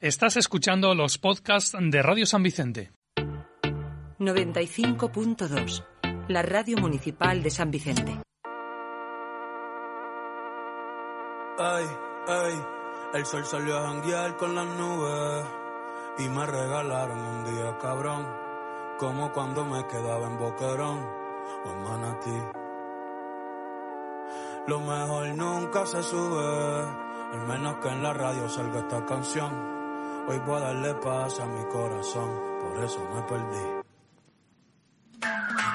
Estás escuchando los podcasts de Radio San Vicente. 95.2, la radio municipal de San Vicente. Ay, ay, el sol salió a janguear con las nubes y me regalaron un día cabrón, como cuando me quedaba en Boquerón o en Manatí. Lo mejor nunca se sube al menos que en la radio salga esta canción. Hoy voy a darle paz a mi corazón, por eso me perdí.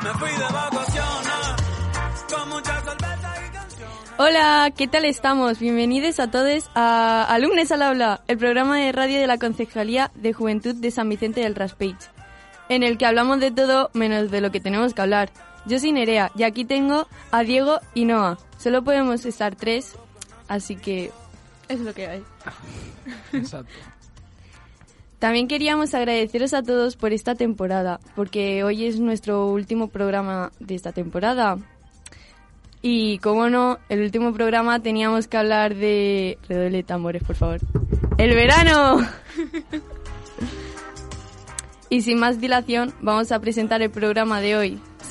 Me fui de vacaciones, con mucha cerveza y canciones. Hola, ¿qué tal estamos? Bienvenidos a todos a Alumnes al Habla, el programa de radio de la Concejalía de Juventud de San Vicente del Raspage, en el que hablamos de todo menos de lo que tenemos que hablar. Yo soy Nerea y aquí tengo a Diego y Noah. Solo podemos estar tres, así que es lo que hay. Exacto. También queríamos agradeceros a todos por esta temporada, porque hoy es nuestro último programa de esta temporada. Y como no, el último programa teníamos que hablar de... Redoble tambores, por favor. ¡El verano! y sin más dilación, vamos a presentar el programa de hoy.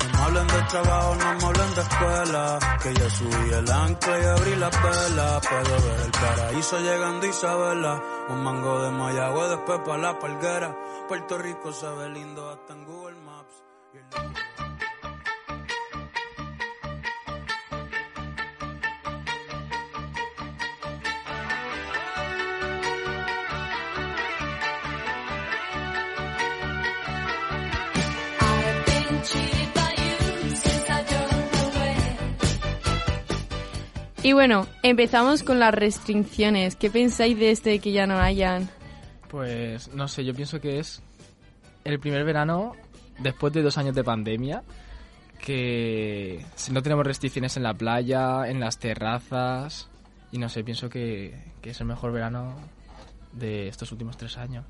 No me hablen de trabajo, no me hablen de escuela. Que ya subí el ancla y abrí la vela. Puedo ver el paraíso llegando Isabela. Un mango de Mayagüe, después para la palguera. Puerto Rico se ve lindo hasta en Google Maps. Y bueno, empezamos con las restricciones. ¿Qué pensáis de este que ya no hayan? Pues no sé, yo pienso que es el primer verano después de dos años de pandemia que si no tenemos restricciones en la playa, en las terrazas y no sé, pienso que, que es el mejor verano de estos últimos tres años.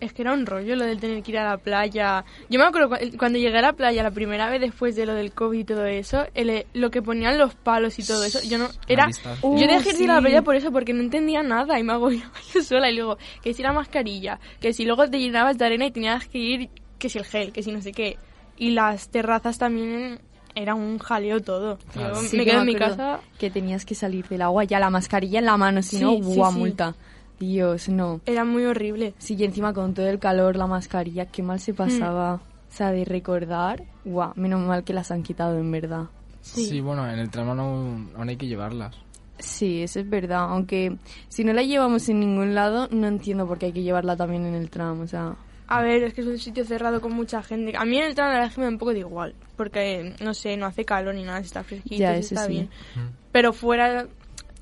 Es que era un rollo lo del tener que ir a la playa. Yo me acuerdo cu- cuando llegué a la playa la primera vez después de lo del COVID y todo eso, el- lo que ponían los palos y todo eso, yo no era distancia. yo dejé de ir a la playa por eso porque no entendía nada y me hago yo sola y luego que si la mascarilla, que si luego te llenabas de arena y tenías que ir que si el gel, que si no sé qué. Y las terrazas también era un jaleo todo. Claro. Yo Sí me que quedo en mi casa Que tenías que salir del agua ya la mascarilla en la mano, si no, sí, guau, sí. multa. Dios, no. era muy horrible. Sí, y encima con todo el calor, la mascarilla, qué mal se pasaba. O sea, de recordar, guau, menos mal que las han quitado en verdad. Sí, bueno, en el tramo aún, aún hay que llevarlas. Sí, eso es verdad. Aunque si no la llevamos en ningún lado, no entiendo por qué hay que llevarla también en el tram. O sea, A ver, es que es un sitio cerrado con mucha gente. A mí en el tren la verdad es que me da un poco de igual. Porque, no sé, no hace calor ni nada, está fresquito, Ya, sí eso está sí. bien. Pero fuera,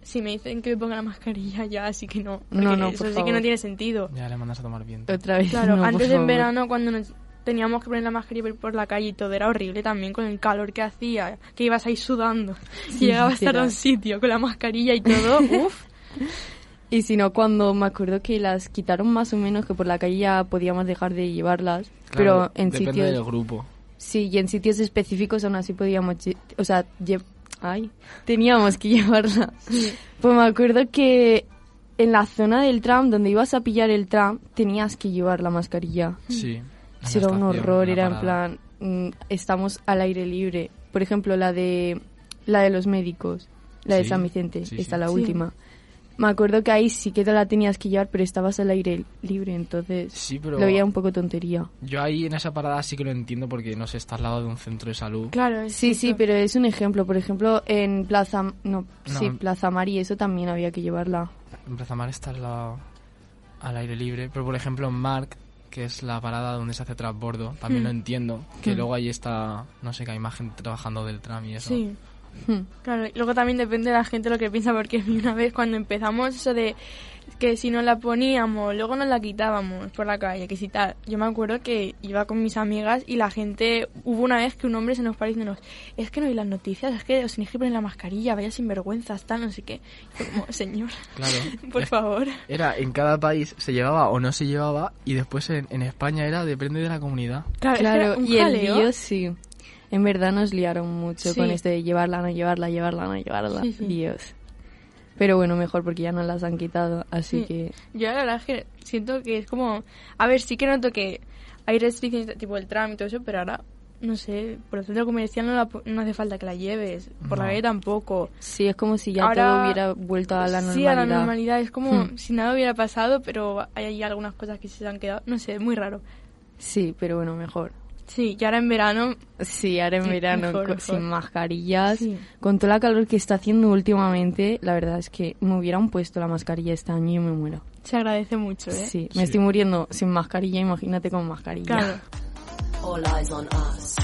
si me dicen que me ponga la mascarilla ya, así que no. No, no, eso por sí que favor. no tiene sentido. Ya le mandas a tomar viento. otra vez. Claro, no, por antes en favor. verano cuando nos teníamos que poner la mascarilla por la calle y todo era horrible también con el calor que hacía, que ibas ahí sudando. Sí, Llegabas a estar a literal. un sitio con la mascarilla y todo, uff. Y si no, cuando me acuerdo que las quitaron más o menos, que por la calle ya podíamos dejar de llevarlas. pero Claro, en depende sitios. del grupo. Sí, y en sitios específicos aún así podíamos, lle- o sea, lle- ay, teníamos que llevarla. Pues me acuerdo que en la zona del tram, donde ibas a pillar el tram, tenías que llevar la mascarilla. Sí. Sí, era un horror, era en plan, mm, estamos al aire libre. Por ejemplo, la de la de los médicos, la de Sí, San Vicente, sí, esta sí. la Sí. última. Me acuerdo que ahí sí que te la tenías que llevar, pero estabas al aire libre, entonces Sí, pero lo veía un poco tontería. yo ahí en esa parada sí que lo entiendo porque, no sé, está al lado de un centro de salud. Claro, es Sí, sí, pero es un ejemplo. Por ejemplo, en Plaza... No, sí. Plaza Mari, eso también había que llevarla. En Plaza Mar está al, lado- al aire libre, pero por ejemplo en Marc, que es la parada donde se hace transbordo, también Hmm. lo entiendo, que Hmm. luego ahí está, no sé, que hay más gente trabajando del tram y eso. Sí. Hmm. Claro, y luego también depende de la gente lo que piensa, porque una vez cuando empezamos eso de que si nos la poníamos, luego nos la quitábamos por la calle, que si tal. Yo me acuerdo que iba con mis amigas y la gente, hubo una vez que un hombre se nos paró diciéndonos, es que no vi las noticias, es que os tenéis que poner la mascarilla, vaya sinvergüenzas, tal, no sé qué. Y fue como, señor, Claro. por Es- favor. Era en cada país se llevaba o no se llevaba y después en, en España era depende de la comunidad. Claro, es que Claro, y el jaleo. lío sí. En verdad nos liaron mucho Sí. con esto de llevarla, no llevarla, llevarla, no llevarla. Sí, sí. Dios. Pero bueno, mejor porque ya nos las han quitado, así Sí. que... Yo la verdad es que siento que es como... A ver, sí que noto que hay restricciones tipo el tram y todo eso, pero ahora, no sé, por el centro comercial no, la no hace falta que la lleves, por la No. calle tampoco. Sí, es como si ya Ahora- todo hubiera vuelto a la Sí, normalidad. a la normalidad. Es como Hmm. si nada hubiera pasado, pero hay ahí algunas cosas que se han quedado, no sé, muy raro. Sí, pero bueno, mejor. Sí, y ahora en verano, Sí, ahora en Sí, verano mejor, mejor. sin mascarillas, Sí. con toda la calor que está haciendo últimamente, la verdad es que me hubieran puesto la mascarilla este año y me muero. se agradece mucho, ¿eh? Sí, me Sí. estoy muriendo sin mascarilla, imagínate con mascarilla. Claro. All eyes on us.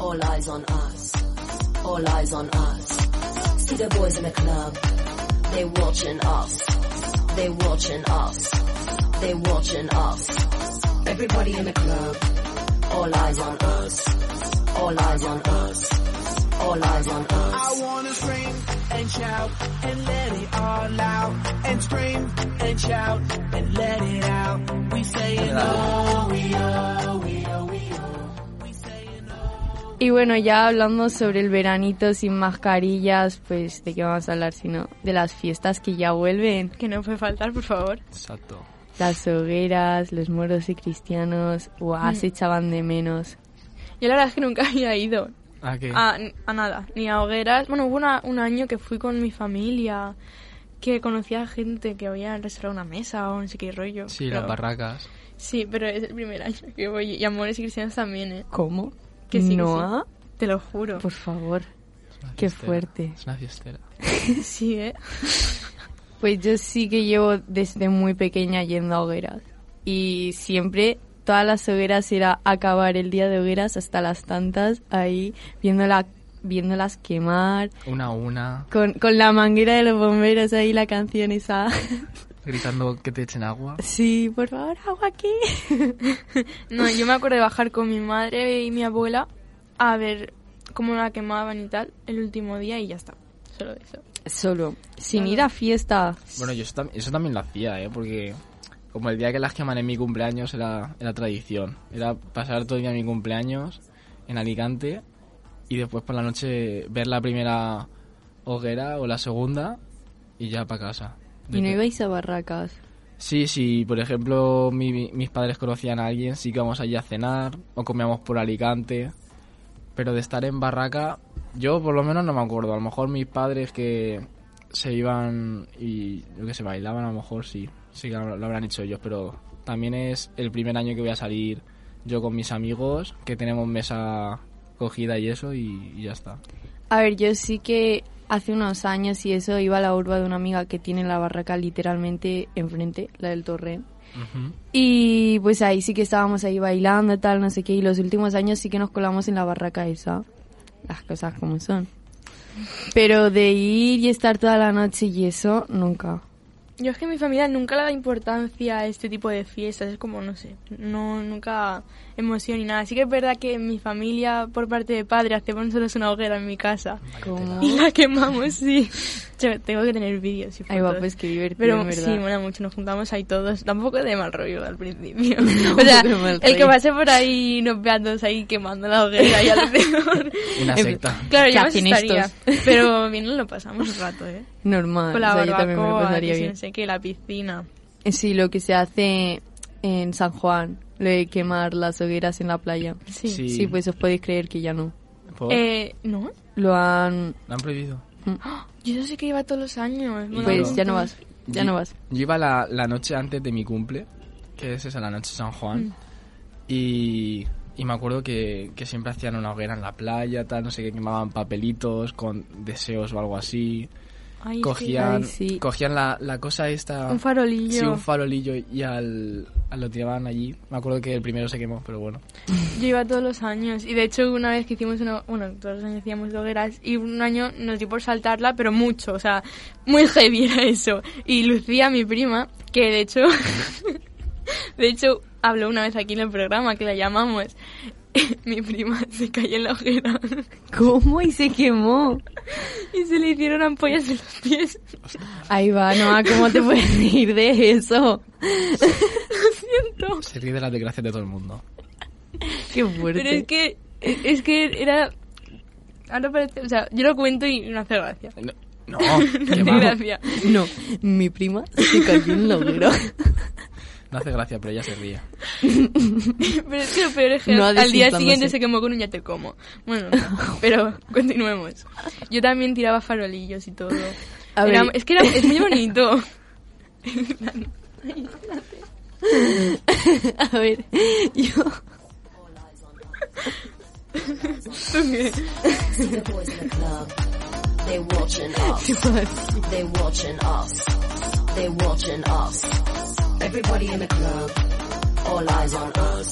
All eyes on us. All eyes on us. See the boys in the club. They watching us. They watching us. They watching us. Everybody in the club. All eyes on us. All eyes on us. All eyes on us. I wanna scream and shout and let it all out. And scream and shout and let it out. We saying oh, we oh, we oh, we oh. We saying oh. Y bueno, ya hablando sobre el veranito sin mascarillas, pues de qué vamos a hablar sino de las fiestas que ya vuelven. Que no puede faltar, por favor. Exacto. Las hogueras, los moros y cristianos, guau, Mm. se echaban de menos. Yo la verdad es que nunca había ido ¿A qué? a, a nada, ni a hogueras. Bueno, hubo una- un año que fui con mi familia, que conocía gente que había reservado una mesa o no sé qué rollo. sí, pero- las barracas. Sí, pero es el primer año que voy. Y amores y cristianos también, ¿eh? ¿Cómo? Que sí, que ¿Noa? Te lo juro. Por favor. Qué fiestera. fuerte. Es una fiestera. Sí, ¿eh? Pues yo sí que llevo desde muy pequeña yendo a hogueras. Y siempre, todas las hogueras era acabar el día de hogueras hasta las tantas, ahí viéndola, viéndolas quemar, Una a una, con, con la manguera de los bomberos ahí la canción esa. gritando que te echen agua. sí, por favor, agua aquí. No, yo me acuerdo de bajar con mi madre y mi abuela a ver cómo la quemaban y tal el último día y ya está. Solo eso. Solo, sin ir a fiesta. Bueno, yo eso, tam- eso también lo hacía, ¿eh? Porque como el día que las queman en mi cumpleaños era, era tradición. Era pasar todo el día mi cumpleaños en Alicante y después por la noche ver la primera hoguera o la segunda y ya para casa. Y no ibais a barracas. Sí, sí, por ejemplo mi- mis padres conocían a alguien, sí que íbamos allí a cenar o comíamos por Alicante. Pero de estar en barraca, yo por lo menos no me acuerdo. A lo mejor mis padres que se iban y yo que se bailaban, a lo mejor sí, sí que lo, lo habrán hecho ellos. Pero también es el primer año que voy a salir yo con mis amigos, que tenemos mesa cogida y eso y, y ya está. A ver, yo sí que hace unos años y eso iba a la urba de una amiga que tiene la barraca literalmente enfrente, la del Torrent. Ujú. Y pues ahí sí que estábamos ahí bailando, tal, no sé qué. Y los últimos años sí que nos colamos en la barraca esa. Las cosas como son. Pero de ir y estar toda la noche y eso, nunca. Yo es que mi familia nunca le da importancia a este tipo de fiestas, es como, no sé, no nunca emoción ni nada. Sí que es verdad que mi familia, por parte de padre, hacemos nosotros una hoguera en mi casa Como... y la quemamos, sí. Yo tengo que tener vídeos y Ay, va, pues qué divertido, Pero en sí, mola mucho, nos juntamos ahí todos. Tampoco de mal rollo al principio. No, o sea, el que pase por ahí nos vea a todos ahí quemando la hoguera y alrededor. Una secta. claro, ¿Qué yo me asustaría. estos? Pero bien lo pasamos un rato, ¿eh? Normal. Con la o sea, yo también me lo pasaría bien. no sé qué, la piscina. Sí, lo que se hace en San Juan, lo de quemar las hogueras en la playa. Sí. Sí. Sí, pues os podéis creer que ya no. ¿Por? Eh, ¿no? Lo han... ¿Lo han prohibido? Yo eso sí que iba todos los años. Y mola Pues ya no vas. Ya Yo- no vas. Yo iba la, la noche antes de mi cumple, que es esa, la noche de San Juan. Mm. Y, y me acuerdo que, que siempre hacían una hoguera en la playa, tal, no sé qué, quemaban papelitos con deseos o algo así. Ay, cogían ay, sí. cogían la, la cosa esta... Un farolillo. Sí, un farolillo y al, al lo tiraban allí. Me acuerdo que el primero se quemó, pero bueno. Yo iba todos los años y de hecho una vez que hicimos una, bueno, todos los años hacíamos hogueras y un año nos dio por saltarla, pero mucho, o sea, muy heavy era eso. Y Lucía, mi prima, que de hecho, de hecho habló una vez aquí en el programa que la llamamos, mi prima se cayó en la hoguera ¿Cómo? Y se quemó. y se le hicieron ampollas en los pies. Ahí va, Noah, ¿cómo te puedes reír de eso? Siento. Se ríe de las desgracias de todo el mundo. Qué fuerte. Pero es que, es que era, ahora parece, o sea, yo lo cuento y no hace gracia. No, no, gracia. No, mi prima se cayó en la hoguera. No hace gracia, pero ella se ríe. Pero es que lo peor es que No al día siguiente se quemó con un ya te como. Bueno, no, pero continuemos. Yo también tiraba farolillos y todo. A Era- ver. es que era, es muy bonito. A ver, yo... See the boys in the club. They watching us. They watching us. They watching us. Everybody in the club. All eyes on us.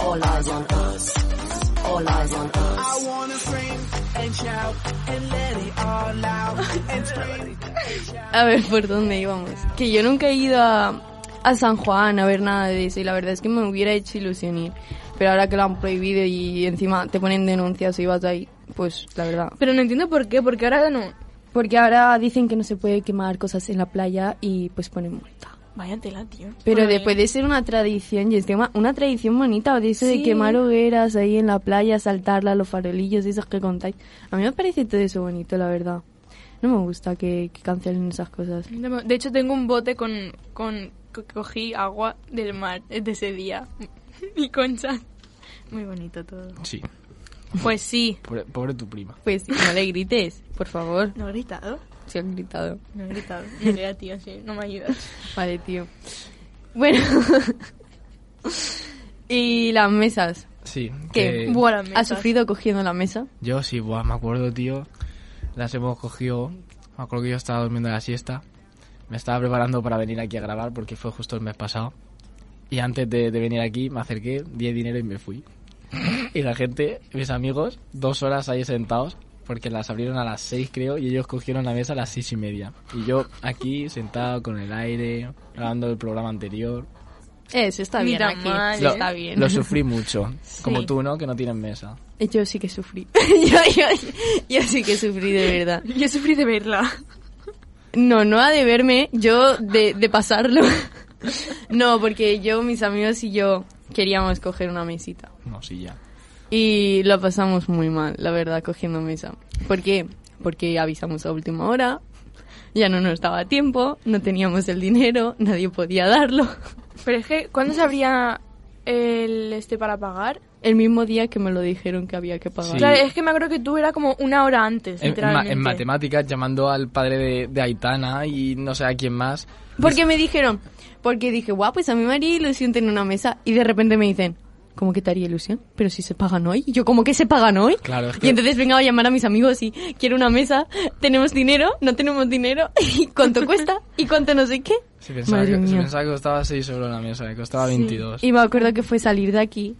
All eyes on us. All eyes on us. I wanna scream and shout and let it all out and scream. A ver, ¿por dónde íbamos? Que yo nunca he ido a, a San Juan a ver nada de eso y la verdad es que me hubiera hecho ilusión ir. Pero ahora que lo han prohibido y encima te ponen denuncias y vas ahí, pues la verdad. Pero no entiendo por qué, porque ahora no. Porque ahora dicen que no se puede quemar cosas en la playa y pues ponen multa. Vaya tela, tío. Pero Bueno, después de ser una tradición, y encima una tradición bonita, de eso de Sí. quemar hogueras ahí en la playa, saltarla, los farolillos, esos que contáis. A mí me parece todo eso bonito, la verdad. No me gusta que, que cancelen esas cosas. De hecho, tengo un bote con, con co- cogí agua del mar de ese día. Y conchas. Muy bonito todo. Sí. Pues sí. Pobre, pobre tu prima. Pues no le grites, por favor. ¿No he gritado? Si han gritado. No he gritado. Mira, tío, sí, no me ayudas. Vale, tío. Bueno. y las mesas. Sí. ¿Qué? que- Buenas ¿Has sufrido cogiendo la mesa? Yo sí, buah, me acuerdo, tío. Las hemos cogido. Me acuerdo que yo estaba durmiendo la siesta. Me estaba preparando para venir aquí a grabar porque fue justo el mes pasado. Y antes de, de venir aquí me acerqué, di dinero y me fui. Y la gente, mis amigos, dos horas ahí sentados, porque las abrieron a las seis creo, y ellos cogieron la mesa a las seis y media. Y yo aquí sentado con el aire, grabando el programa anterior. Eso está Ni bien aquí. mal, Lo, está bien. lo sufrí mucho. Como tú, ¿no? Que no tienes mesa. Yo sí que sufrí. yo, yo- yo sí que sufrí de verdad. Yo sufrí de verla. No, no ha de verme, yo de, de pasarlo. no, porque yo, mis amigos y yo queríamos coger una mesita. No, sí, ya. Y lo pasamos muy mal, la verdad, cogiendo mesa. ¿Por qué? Porque avisamos a última hora, ya no nos daba tiempo, no teníamos el dinero, nadie podía darlo. Pero es que, ¿cuándo se abría el este para pagar? El mismo día que me lo dijeron que había que pagar. Sí. Claro, es que me acuerdo que tú era como una hora antes, En, en literalmente. en matemáticas, llamando al padre de, de Aitana y no sé a quién más. Porque me dijeron, porque dije, guau, pues a mí me haría ilusión tener una mesa. Y de repente me dicen, ¿cómo que te haría ilusión? Pero si se pagan hoy. Y yo, ¿cómo que se pagan hoy? Claro, es que- Y entonces venga a llamar a mis amigos y quiero una mesa, tenemos dinero, no tenemos dinero, y cuánto cuesta, y cuánto no sé qué. Se pensaba, Madre que, se mía. pensaba que costaba 6 euros la mesa, que costaba 22. Y me acuerdo que fue salir de aquí,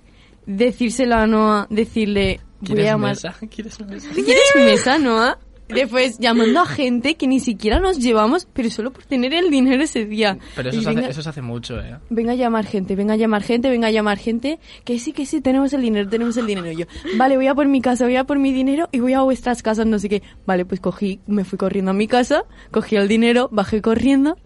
decírselo a Noah, decirle, voy a ¿Quieres llamar... mesa? ¿Quieres mesa? ¿Quieres mesa, Noah? Después llamando a gente que ni siquiera nos llevamos, pero solo por tener el dinero ese día. Pero eso se, hace, venga- eso se hace mucho, ¿eh? Venga a llamar gente, venga a llamar gente, venga a llamar gente. Que sí, que sí, tenemos el dinero, tenemos el dinero. Y Yo, vale, voy a por mi casa, voy a por mi dinero y voy a vuestras casas, no sé qué. Vale, pues cogí, me fui corriendo a mi casa, cogí el dinero, bajé corriendo,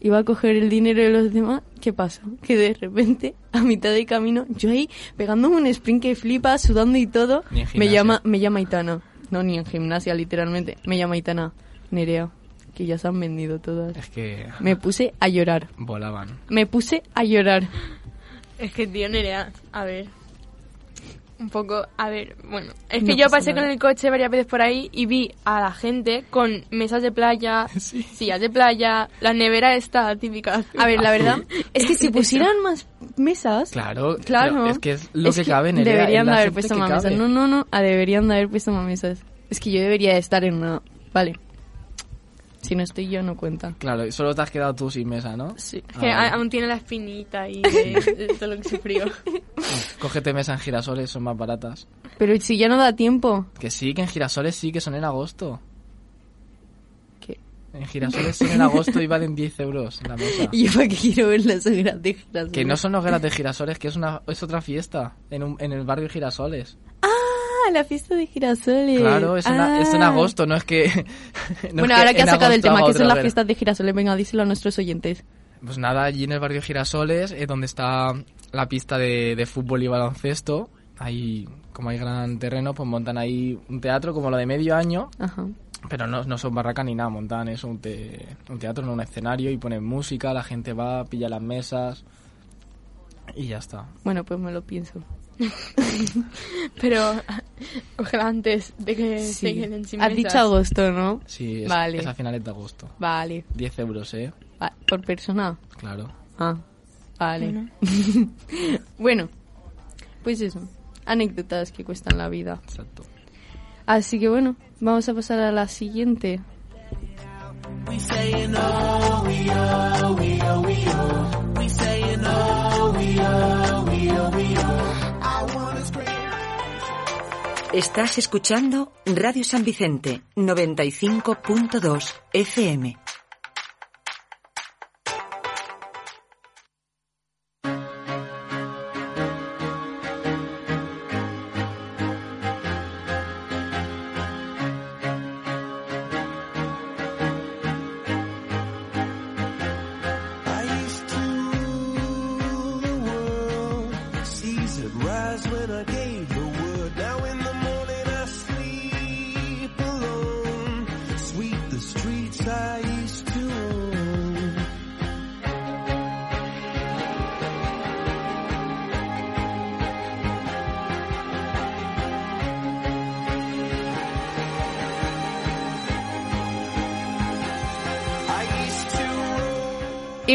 iba a coger el dinero de los demás. ¿Qué pasó? Que de repente, a mitad de camino, yo ahí pegándome un sprint que flipa, sudando y todo, me llama, me llama Itana. No, ni en gimnasia, literalmente. Me llama Itana. Nerea, que ya se han vendido todas. Es que Me puse a llorar. volaban. Me puse a llorar. Es que, tío, Nerea, a ver. Un poco, a ver, bueno, es No que yo pasé nada. con el coche varias veces por ahí y vi a la gente con mesas de playa, sillas de playa, la nevera esta típica. A ver, la verdad es que si pusieran más mesas, Claro, Claro. es que es lo es que, cabe en el Deberían de haber puesto más mesas. No, no, no. ah, deberían de haber puesto más mesas. Es que yo debería de estar en una. Vale. Si no estoy yo, no cuenta. Claro, y solo te has quedado tú sin mesa, ¿no? Sí. Es que Ah, a- aún tiene la espinita de, de todo lo que sufrió. Cógete mesa en girasoles, son más baratas. Pero si ya no da tiempo. Que sí, que en girasoles sí, que son en agosto. ¿Qué? En girasoles son en agosto y valen 10 euros la mesa. ¿Y yo para qué quiero ver las hogueras de girasoles? Que no son hogueras de girasoles, que es una es otra fiesta en, un, en el barrio Girasoles. Ah, la fiesta de girasoles. Claro, es en, a- es en Ah. agosto, no es que... no bueno, es ahora que en has sacado el tema, que son las fiestas de girasoles, venga, díselo a nuestros oyentes. Pues nada, allí en el barrio Girasoles, eh, donde está la pista de, de fútbol y baloncesto, ahí, como hay gran terreno, pues montan ahí un teatro como lo de medio año, Ajá. pero no, no son barracas ni nada, montan eso, un, te- un teatro, no un escenario, y ponen música, la gente va, pilla las mesas, y ya está. Bueno, pues me lo pienso. Pero ojalá antes de que se Sí. queden sin Has mesas. dicho agosto, ¿no? Sí, es, Vale. es a finales de agosto. Vale. 10 euros, ¿eh? Va- ¿Por persona? Claro. Ah, vale. bueno, pues eso. Anécdotas que cuestan la vida. Exacto. Así que bueno, vamos a pasar a la siguiente. Estás escuchando Radio San Vicente 95.2 FM.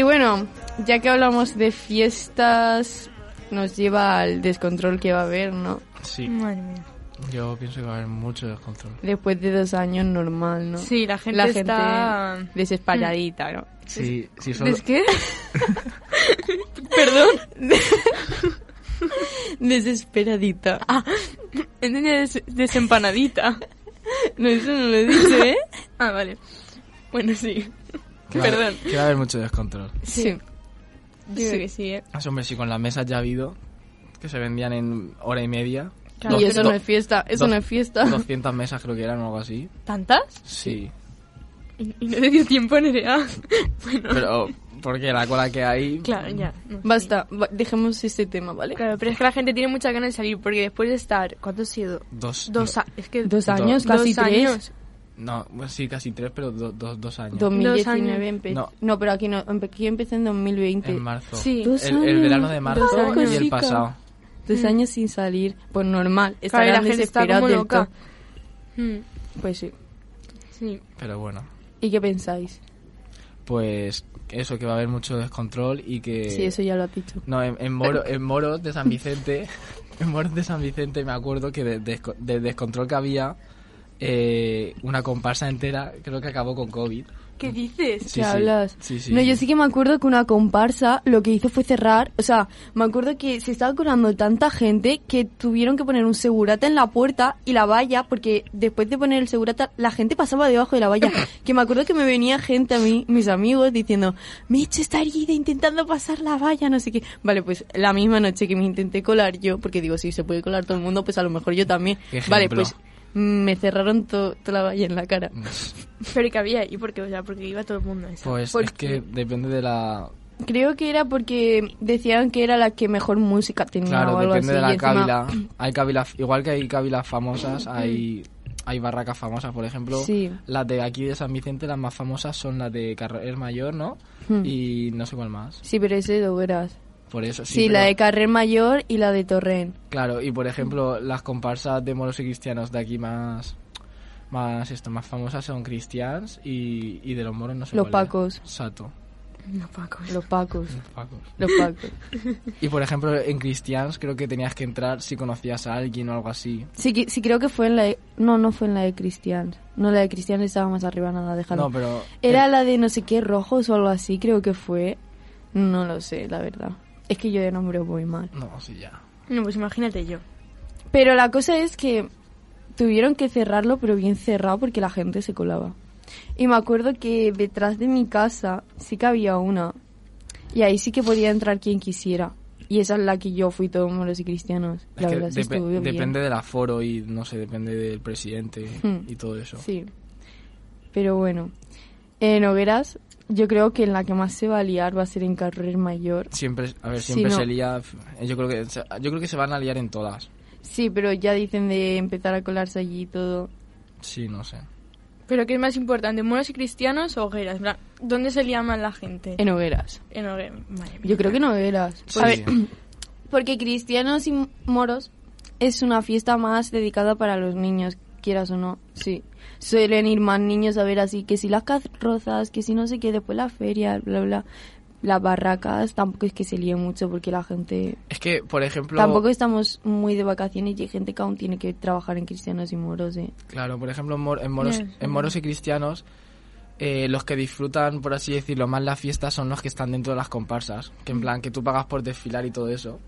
Y bueno, ya que hablamos de fiestas, nos lleva al descontrol que va a haber, ¿no? Sí, Madre mía. yo pienso que va a haber mucho descontrol. Después de dos años normal, ¿no? Sí, la gente La gente está... desesperadita, ¿no? Sí, sí, solo... ¿Es qué? Perdón. Desesperadita. Ah, des- desempanadita. No, eso no lo he dicho, ¿eh? Ah, vale. Bueno, sí. Que va a haber- Perdón. Que va a haber mucho descontrol. Sí. Yo creo que sí, ¿eh? Ah, hombre, sí, con las mesas ya ha habido, que se vendían en hora y media. Claro, y eso Do- no es fiesta, eso dos- no es fiesta. 200 mesas creo que eran o algo así. ¿Tantas? Sí. Y, y no te dio tiempo, Nerea. bueno, Pero, porque la cola que hay... claro, ya. no. Basta, va- dejemos este tema, ¿vale? Claro, pero es que la gente tiene muchas ganas de salir porque después de estar... ¿Cuánto ha sido? Dos. Dos años. Es que Dos años, dos casi tres. años. No, bueno, sí, casi tres, pero do- do- dos años. 2019 años. empecé. No. No. pero aquí no, empe- aquí empecé en 2020. En marzo. Sí. Dos El, el años, verano de marzo dos y años. el pasado. Dos años sin salir. Pues normal, Mm. Claro, la estarán gente está como del loca. Mm, Pues sí. sí. Pero bueno, ¿Y qué pensáis? pues eso, que va a haber mucho descontrol y que... Sí, eso ya lo has dicho. No, en, en, Moro, en Moros de San Vicente, en Moros de San Vicente me acuerdo que de- desco- del descontrol que había, eh, una comparsa entera creo que acabó con COVID. ¿Qué dices? Sí, ¿Qué sí. hablas? Sí, sí, no, yo sí que me acuerdo que una comparsa lo que hizo fue cerrar. O sea, me acuerdo que se estaba colando tanta gente que tuvieron que poner un segurata en la puerta y la valla, porque después de poner el segurata, la gente pasaba debajo de la valla. que me acuerdo que me venía gente a mí, mis amigos, diciendo, me he hecho esta herida intentando pasar la valla, no sé qué. Vale, pues la misma noche que me intenté colar yo, porque digo, si se puede colar todo el mundo, pues a lo mejor yo también. Vale, pues me cerraron to- toda la valla en la cara. Pero que había ahí, porque, o sea, porque iba todo el mundo a esa. Pues ¿Por es que depende de la... Creo que era porque decían que era la que mejor música tenía Claro, o algo depende así. de la y encima-. Hay igual que hay cávilas famosas, hay, hay barracas famosas, por ejemplo. Sí. Las de aquí de San Vicente, las más famosas son las de Carrer Mayor, ¿no? Hmm. Y no sé cuál más. Sí, pero ese de hogueras. Por eso, sí. Sí, la pero- de Carrer Mayor y la de Torrent. Claro, y por ejemplo, las comparsas de moros y cristianos de aquí más más esto más famosas son cristians y, y de los moros no sé Los cuál es. pacos. Sato. Los pacos. Los pacos. Los pacos. Los pacos. Y por ejemplo, en cristians creo que tenías que entrar si conocías a alguien o algo así. Sí, sí, creo que fue en la de... No, no fue en la de Cristian. No, la de Cristian estaba más arriba, nada, déjalo. No, pero Era la de no sé qué rojos o algo así, creo que fue. No lo sé, la verdad. Es que yo de nombre voy mal. no, sí ya. No, pues imagínate yo. Pero la cosa es que tuvieron que cerrarlo, pero bien cerrado porque la gente se colaba. Y me acuerdo que detrás de mi casa sí que había una. Y ahí sí que podía entrar quien quisiera. Y esa es la que yo fui todos moros y cristianos. Es La que verdad, sí depe- estuvo bien. depende del aforo y no sé, depende del presidente Hmm. y todo eso. Sí. Pero bueno. En hogueras, yo creo que en la que más se va a liar va a ser en Carrer Mayor. Siempre, a ver, siempre no. se lía. Yo creo que se- yo creo que se van a liar en todas. Sí, pero ya dicen de empezar a colarse allí y todo. Sí, no sé. ¿Pero qué es más importante, moros y cristianos o hogueras? ¿Dónde se lía más la gente? En hogueras. En hogueras. Yo creo que en hogueras. Sí. A ver, porque cristianos y moros es una fiesta más dedicada para los niños, quieras o no. Sí. Suelen ir más niños a ver así que si las carrozas, que si no sé qué, después la feria, bla, bla. Las barracas tampoco es que se líen mucho porque la gente... Es que, por ejemplo, Tampoco estamos muy de vacaciones y hay gente que aún tiene que trabajar en cristianos y moros, ¿eh? claro, por ejemplo, en, mor- en moros, en moros y cristianos, eh, los que disfrutan, por así decirlo, más la fiesta son los que están dentro de las comparsas. Que en plan, que tú pagas por desfilar y todo eso.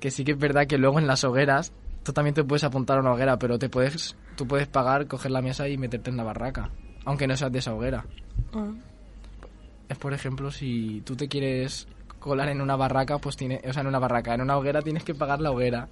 Que sí que es verdad que luego en las hogueras, tú también te puedes apuntar a una hoguera, pero te puedes, tú puedes pagar, coger la mesa y meterte en la barraca. Aunque no seas de esa hoguera. Ah. Es por ejemplo, si tú te quieres colar en una barraca, pues tiene, o sea, en una barraca, en una hoguera tienes que pagar la hoguera.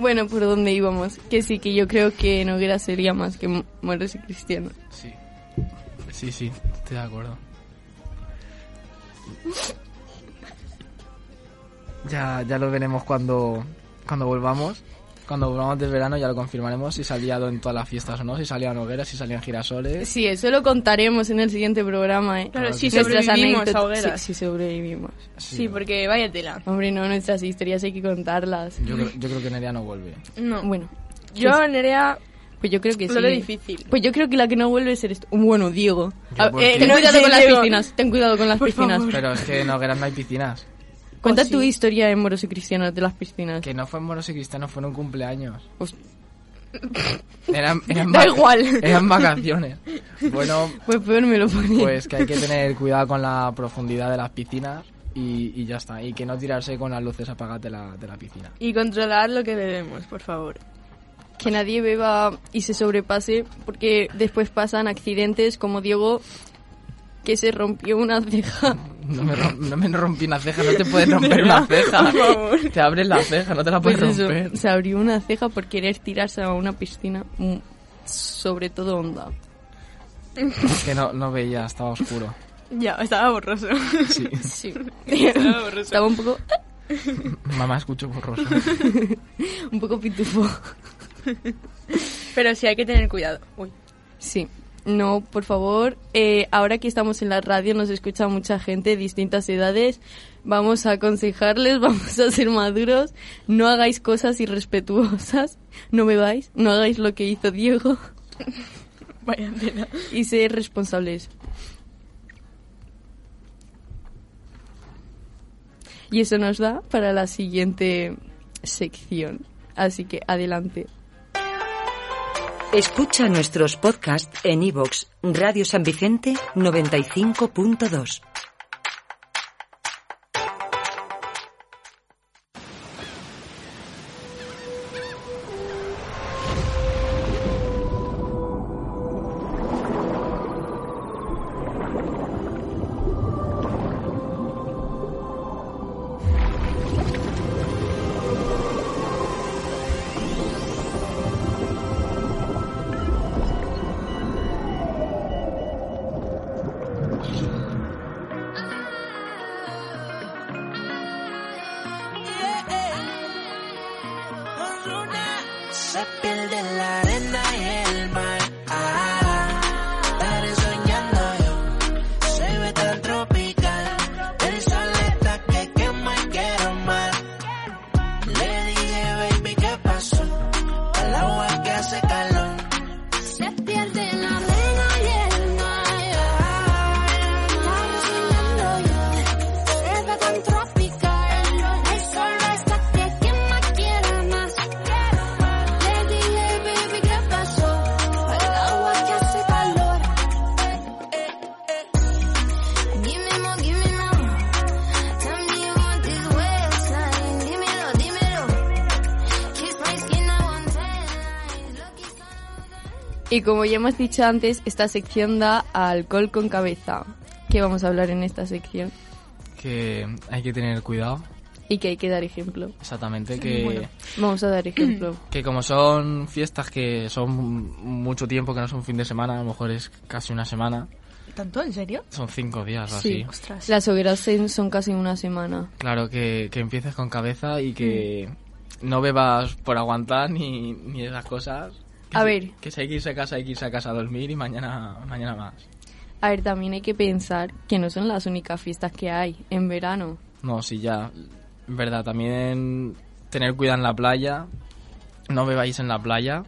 Bueno, ¿por dónde íbamos? Que sí, que yo creo que en hogueras sería más que mo- moros y cristianos. Sí. Sí, sí, estoy de acuerdo. Ya, ya lo veremos cuando, cuando volvamos. Cuando volvamos del verano ya lo confirmaremos si salía en todas las fiestas o no, si salían hogueras, si salían girasoles. Sí, eso lo contaremos en el siguiente programa, ¿eh? Claro, si sobrevivimos a hogueras. Sí, sí sobrevivimos. Sí, porque vaya tela. Hombre, no, nuestras historias hay que contarlas. Yo, creo- yo creo que Nerea no vuelve. No. Bueno, Yo, Nerea, pues yo creo que sí. lo difícil. Pues yo creo que la que no vuelve es eres. Bueno, Diego. Yo A- por eh, ten No, cuidado sí, con las piscinas. Ten cuidado con las Por piscinas. favor. Pero es que en hogueras no hay piscinas. Cuenta Oh, tu historia en moros y cristianos de las piscinas. Que no fue en moros y cristianos, fue en un cumpleaños. Pues, Eran, eran Da vac- igual. Eran vacaciones. Bueno, pues peor me lo ponía. pues que hay que tener cuidado con la profundidad de las piscinas y, y ya está. Y que no tirarse con las luces apagadas de la, de la piscina. Y controlar lo que bebemos, por favor. que nadie beba y se sobrepase porque después pasan accidentes como Diego que se rompió una ceja. No me, rom- no me rompí una ceja, no te puedes romper una ceja. Te abres la ceja, no te la Pues puedes eso, romper. se abrió una ceja por querer tirarse a una piscina mm, sobre todo onda. Que no, no veía, estaba oscuro. Ya, estaba borroso. Sí. Sí. Estaba borroso. Estaba un poco Mamá escucho borroso. un poco pitufo. Pero sí hay que tener cuidado. Uy. Sí. No, por favor, eh, ahora que estamos en la radio nos escucha mucha gente de distintas edades. Vamos a aconsejarles, vamos a ser maduros. No hagáis cosas irrespetuosas. No bebáis. No hagáis lo que hizo Diego. Vaya tela. Y ser responsables. Y eso nos da para la siguiente sección. Así que adelante. Escucha nuestros podcasts en iVoox, Radio San Vicente 95.2. Y como ya hemos dicho antes, esta sección da a alcohol con cabeza. ¿Qué vamos a hablar en esta sección? Que hay que tener cuidado, Y que hay que dar ejemplo. exactamente, que, Vamos a dar ejemplo. que como son fiestas que son mucho tiempo, que no son fin de semana, a lo mejor es casi una semana, ¿Tanto? ¿En serio? son cinco días o Sí. así. Ostras. Las hogueras son casi una semana. Claro, que, que empieces con cabeza y que Mm. no bebas por aguantar ni, ni esas cosas. Que A si- ver. Que si hay que irse a casa, hay que irse a casa a dormir y mañana, mañana más. A ver, también hay que pensar que no son las únicas fiestas que hay en verano. No, sí, ya. En verdad, también tener cuidado en la playa. No bebáis en la playa.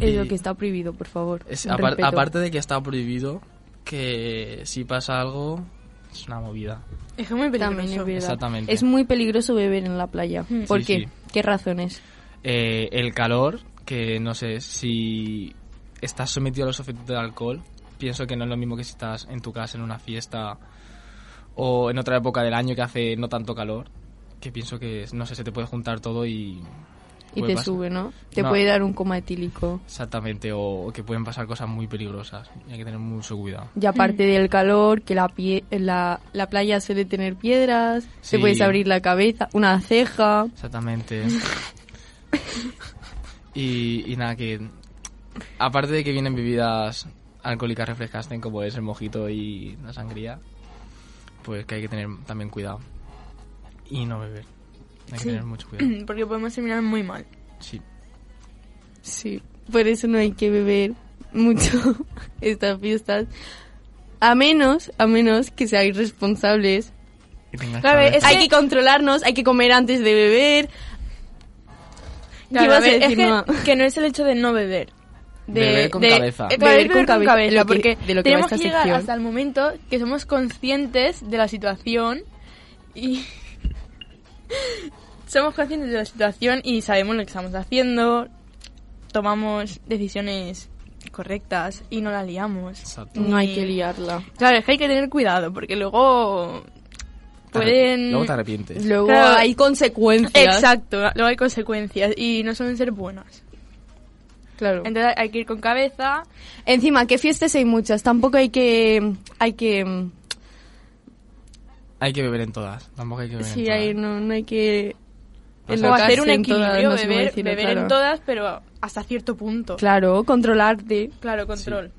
Es Y lo que está prohibido, por favor. es- Un apar- respeto. aparte de que está prohibido, que si pasa algo, es una movida. Es muy peligroso. Es. Exactamente. Es muy peligroso beber en la playa. Mm. ¿Por Sí, qué? sí. ¿Qué razones? Eh, el calor, que no sé, si estás sometido a los efectos del alcohol, pienso que no es lo mismo que si estás en tu casa en una fiesta o en otra época del año que hace no tanto calor, que pienso que, no sé, se te puede juntar todo y... Y te pasar. sube, ¿no? Te No. puede dar un coma etílico. Exactamente, o que pueden pasar cosas muy peligrosas y hay que tener mucho cuidado. Y aparte del calor, que la, pie- la, la playa suele tener piedras, Sí. te puedes abrir la cabeza, una ceja. Exactamente. y, y nada, que aparte de que vienen bebidas alcohólicas refrescantes como es el mojito y la sangría, pues que hay que tener también cuidado. Y no beber. Hay que Sí. tener mucho cuidado. Porque podemos terminar muy mal. Sí. Sí, por eso no hay que beber mucho estas fiestas. A menos, a menos que seáis responsables. Que Claro, es hay que controlarnos, hay que comer antes de beber. Claro, ibas a ver, a decir, es que, no? que no es el hecho de no beber. De, Beber con de- cabeza. claro, Beber con beber con cabeza, cabeza, porque de lo que tenemos que llegar sección. hasta el momento que somos conscientes de la situación y somos conscientes de la situación y sabemos lo que estamos haciendo, tomamos decisiones correctas y no la liamos. Exacto. No hay que liarla. Claro, es que hay que tener cuidado porque luego pueden... Luego te arrepientes. Luego Claro. hay consecuencias. Exacto, luego hay consecuencias y no suelen ser buenas. Claro. Entonces hay que ir con cabeza. Encima, que fiestas hay muchas. Tampoco hay que... Hay que... Hay que beber en todas. Tampoco hay que beber en todas. hay, no, no hay que... O enlocarse hacer un todas, equilibrio, beber, decirlo, beber claro. en todas, pero hasta cierto punto. Claro, controlarte. Claro, control.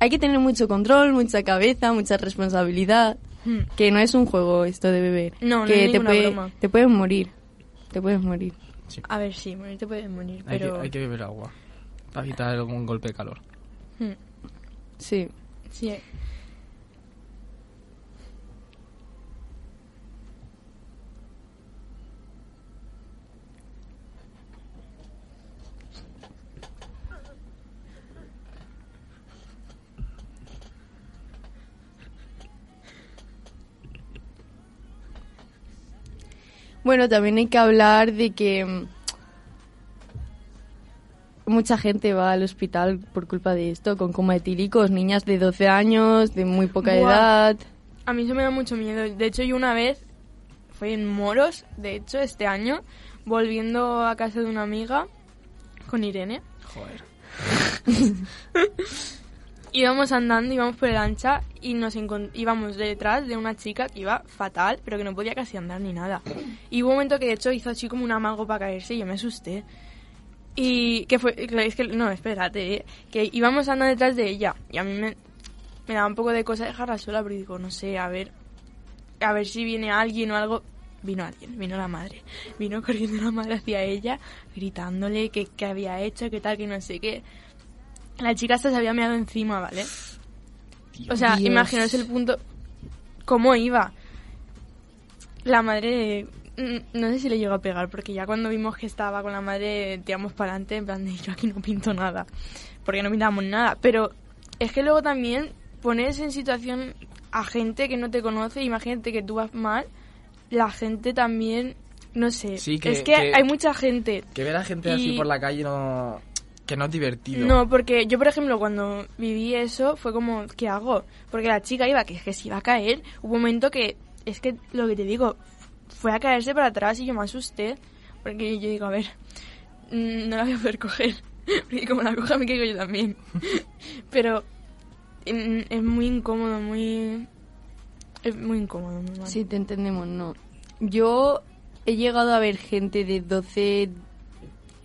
Hay que tener mucho control, mucha cabeza, mucha responsabilidad. Hmm. Que no es un juego esto de beber. No, no que es te, ninguna puede, broma. te puedes morir. Te puedes morir. A ver, sí, morir te puedes morir, Hay, pero... que, hay que beber agua. Para evitar algún golpe de calor. Hmm. Sí. Sí. Bueno, también hay que hablar de que... mm, mucha gente va al hospital por culpa de esto, con coma etílicos, niñas de 12 años, de muy poca Buah. edad. A mí eso me da mucho miedo. De hecho, yo una vez, fue en Moros, de hecho, este año, volviendo a casa de una amiga con Irene. Joder. íbamos andando, íbamos por el ancha y nos íbamos detrás de una chica que iba fatal, pero que no podía casi andar ni nada. Y hubo un momento que de hecho hizo así como un amago para caerse y yo me asusté. Y que fue, es que, no, espérate, eh, que íbamos andando detrás de ella y a mí me, me daba un poco de cosa dejarla sola, pero digo, no sé, a ver, a ver si viene alguien o algo. Vino alguien, vino la madre. Vino corriendo la madre hacia ella, gritándole que, que había hecho, que tal, que no sé qué. La chica hasta se había meado encima, ¿vale? o sea, Dios. imaginaos el punto. ¿Cómo iba? La madre. No sé si le llegó a pegar, porque ya cuando vimos que estaba con la madre, tiramos para adelante, en plan de yo aquí no pinto nada. Porque no pintamos nada. Pero es que luego también pones en situación a gente que no te conoce, imagínate que tú vas mal, la gente también. No sé. Sí, que- es que, que- hay mucha gente Que ver a gente así por la calle no... Que no es divertido. no, porque yo, por ejemplo, cuando viví eso, fue como, ¿qué hago? Porque la chica iba, que, que se iba a caer. Hubo un momento que, es que lo que te digo, fue a caerse para atrás y yo me asusté. Porque yo digo, a ver, mm, no la voy a poder coger. Porque como la coja me caigo yo también. Pero mm, es muy incómodo, muy... Es muy incómodo, muy mal. Sí, te entendemos, no. Yo he llegado a ver gente de 12,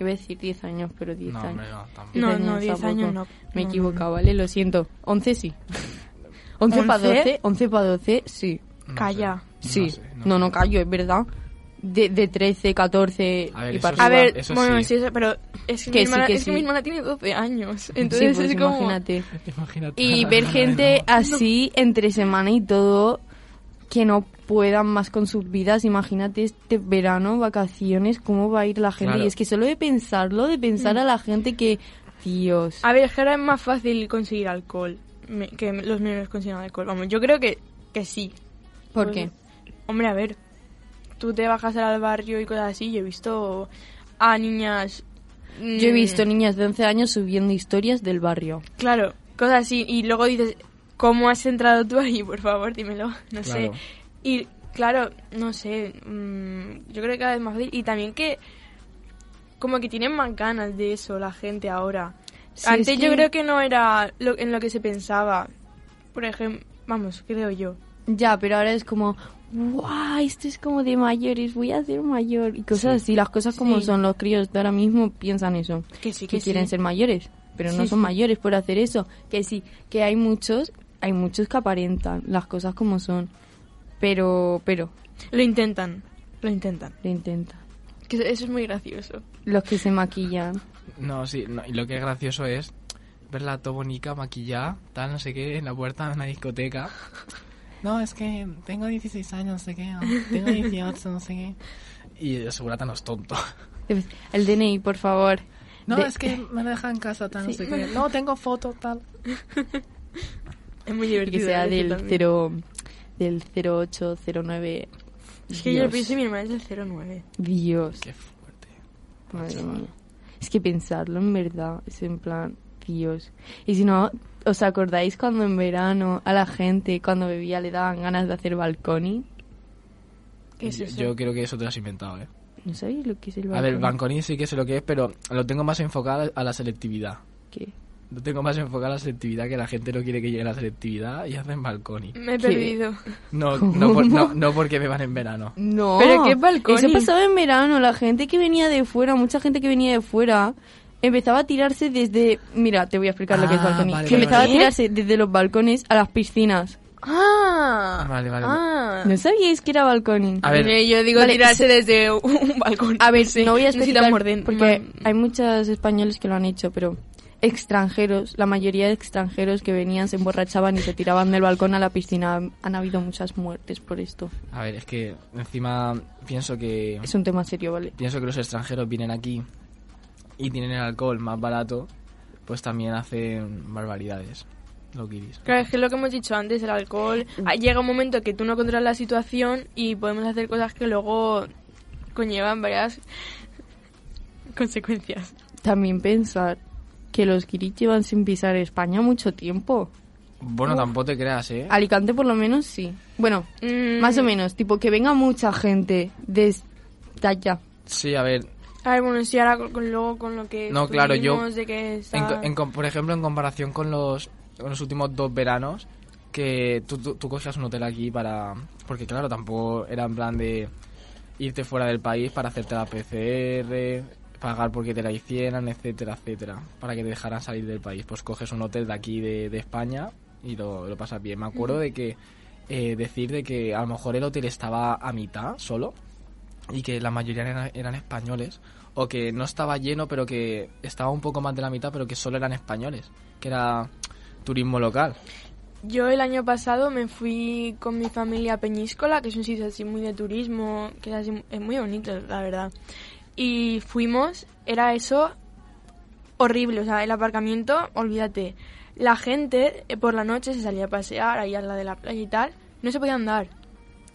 iba a decir 10 años, pero 10 No, años. no, tampoco. 10 No, no, 10 tampoco. años no. Me he No, equivocado, ¿vale? Lo siento. 11 sí. 11 para 11? 12, 11 para 12, sí. No Calla. sé, Sí. no sé, no, sé. no, callo, es verdad. De, de 13, 14 A ver, y eso para sí. A ver, eso bueno, sí. sí, eso- pero es que, Que mi sí, hermana, que es que mi hermana tiene 12 años. Sí, Entonces pues es como... imagínate. Imagínate Y ver gente no. así entre semana y todo que no puedan más con sus vidas. Imagínate este verano, vacaciones, cómo va a ir la gente. Claro. Y es que solo de pensarlo, de pensar a la gente que, Dios. A ver, es que ahora es más fácil conseguir alcohol me- que los menores consigan alcohol. Vamos, yo creo que, que sí. ¿Por Pues, qué? Hombre, a ver, tú te bajas al barrio y cosas así. Yo he visto a niñas... mm, Yo he visto niñas de 11 años subiendo historias del barrio. Claro, cosas así. Y luego dices, ¿cómo has entrado tú ahí? Por favor, dímelo. No sé. Y claro, no sé. mm, yo creo que cada vez más fácil. Y también que como que tienen más ganas de eso la gente ahora. Sí, Antes es yo creo que no era lo, en lo que se pensaba. Por ejemplo, vamos, creo yo. Ya, pero ahora es como, ¡guau! Esto es como de mayores, voy a ser mayor. Y cosas así, las cosas como Sí. son. Los críos de ahora mismo piensan eso. Que sí, que que quieren sí. ser mayores, pero no Sí, son sí. mayores por hacer eso. Que sí, que hay muchos, hay muchos que aparentan las cosas como son. Pero, pero, Lo intentan, lo intentan. lo intentan. Que eso es muy gracioso. Los que se maquillan. No, sí, no, y lo que es gracioso es verla todo bonita, maquillada, tal, no sé qué, en la puerta de una discoteca. No, es que tengo 16 años, no sé qué, tengo 18, no sé qué. Y el segurata no es tonto. El DNI, por favor. No, De- es que me lo deja en casa, tal, no Sí. sé qué. No, tengo foto, tal. Es muy Y divertido. que sea del también. 0, del 08, 09. Es que yo pienso y mi hermana es del 09. Dios, Qué fuerte. madre mía. Es que pensarlo en verdad, es en plan, Dios. Y si no, ¿os acordáis cuando en verano a la gente, cuando bebía, le daban ganas de hacer balconi? ¿Qué es yo, eso? yo creo que eso te lo has inventado, ¿eh? ¿No sabéis lo que es el balconi? A ver, Banconí sí que sé lo que es, pero lo tengo más enfocado a la selectividad. ¿Qué? Lo tengo más enfocado a la selectividad, que la gente no quiere que llegue a la selectividad y hacen balconi. Me he ¿Qué? perdido. No, no, por- no, no porque me van en verano. No. ¿Pero qué balconi? Eso pasaba en verano. La gente que venía de fuera, mucha gente que venía de fuera, empezaba a tirarse desde... Mira, te voy a explicar lo que es Ah, balconi. vale, que vale, empezaba vale. a tirarse desde los balcones a las piscinas. Ah, Vale, vale. Ah. ¿No sabíais que era balconi? A ver, yo digo Vale, tirarse desde un, balcón. A ver, Sí, no voy a explicar morden- porque hay muchos españoles que lo han hecho, pero extranjeros, la mayoría de extranjeros que venían se emborrachaban y se tiraban del balcón a la piscina. Han habido muchas muertes por esto. A ver, es que encima pienso que Es un tema serio, ¿vale? pienso que los extranjeros vienen aquí y tienen el alcohol más barato, pues también hacen barbaridades. Lo que dices. Claro, es que es lo que hemos dicho antes, el alcohol. ah, Llega un momento que tú no controlas la situación y podemos hacer cosas que luego conllevan varias consecuencias. también pensar que los guiris llevan sin pisar España mucho tiempo. Bueno, tampoco te creas, ¿eh? Alicante por lo menos sí. Bueno, Mm, más o menos, tipo que venga mucha gente desde allá. Sí, a ver, A ver, bueno, sí, ahora con, con- luego con lo que. No, claro, yo- De que está... en por ejemplo, en comparación con los, con los últimos dos veranos, que tú, tú, tú cogías un hotel aquí para... Porque claro, tampoco era en plan de irte fuera del país para hacerte la PCR, pagar porque te la hicieran, etcétera, etcétera, para que te dejaran salir del país. Pues coges un hotel de aquí de, de España y lo, lo pasas bien. Me acuerdo de que eh, decir de que a lo mejor el hotel estaba a mitad solo y que la mayoría eran, eran españoles o que no estaba lleno pero que estaba un poco más de la mitad pero que solo eran españoles que era turismo local Yo el año pasado me fui con mi familia a Peñíscola, que es un sitio así muy de turismo, que es, así- es muy bonito, la verdad. Y fuimos, era eso horrible, o sea, el aparcamiento, olvídate. La gente eh, por la noche se salía a pasear ahí al lado de la playa y tal, no se podía andar.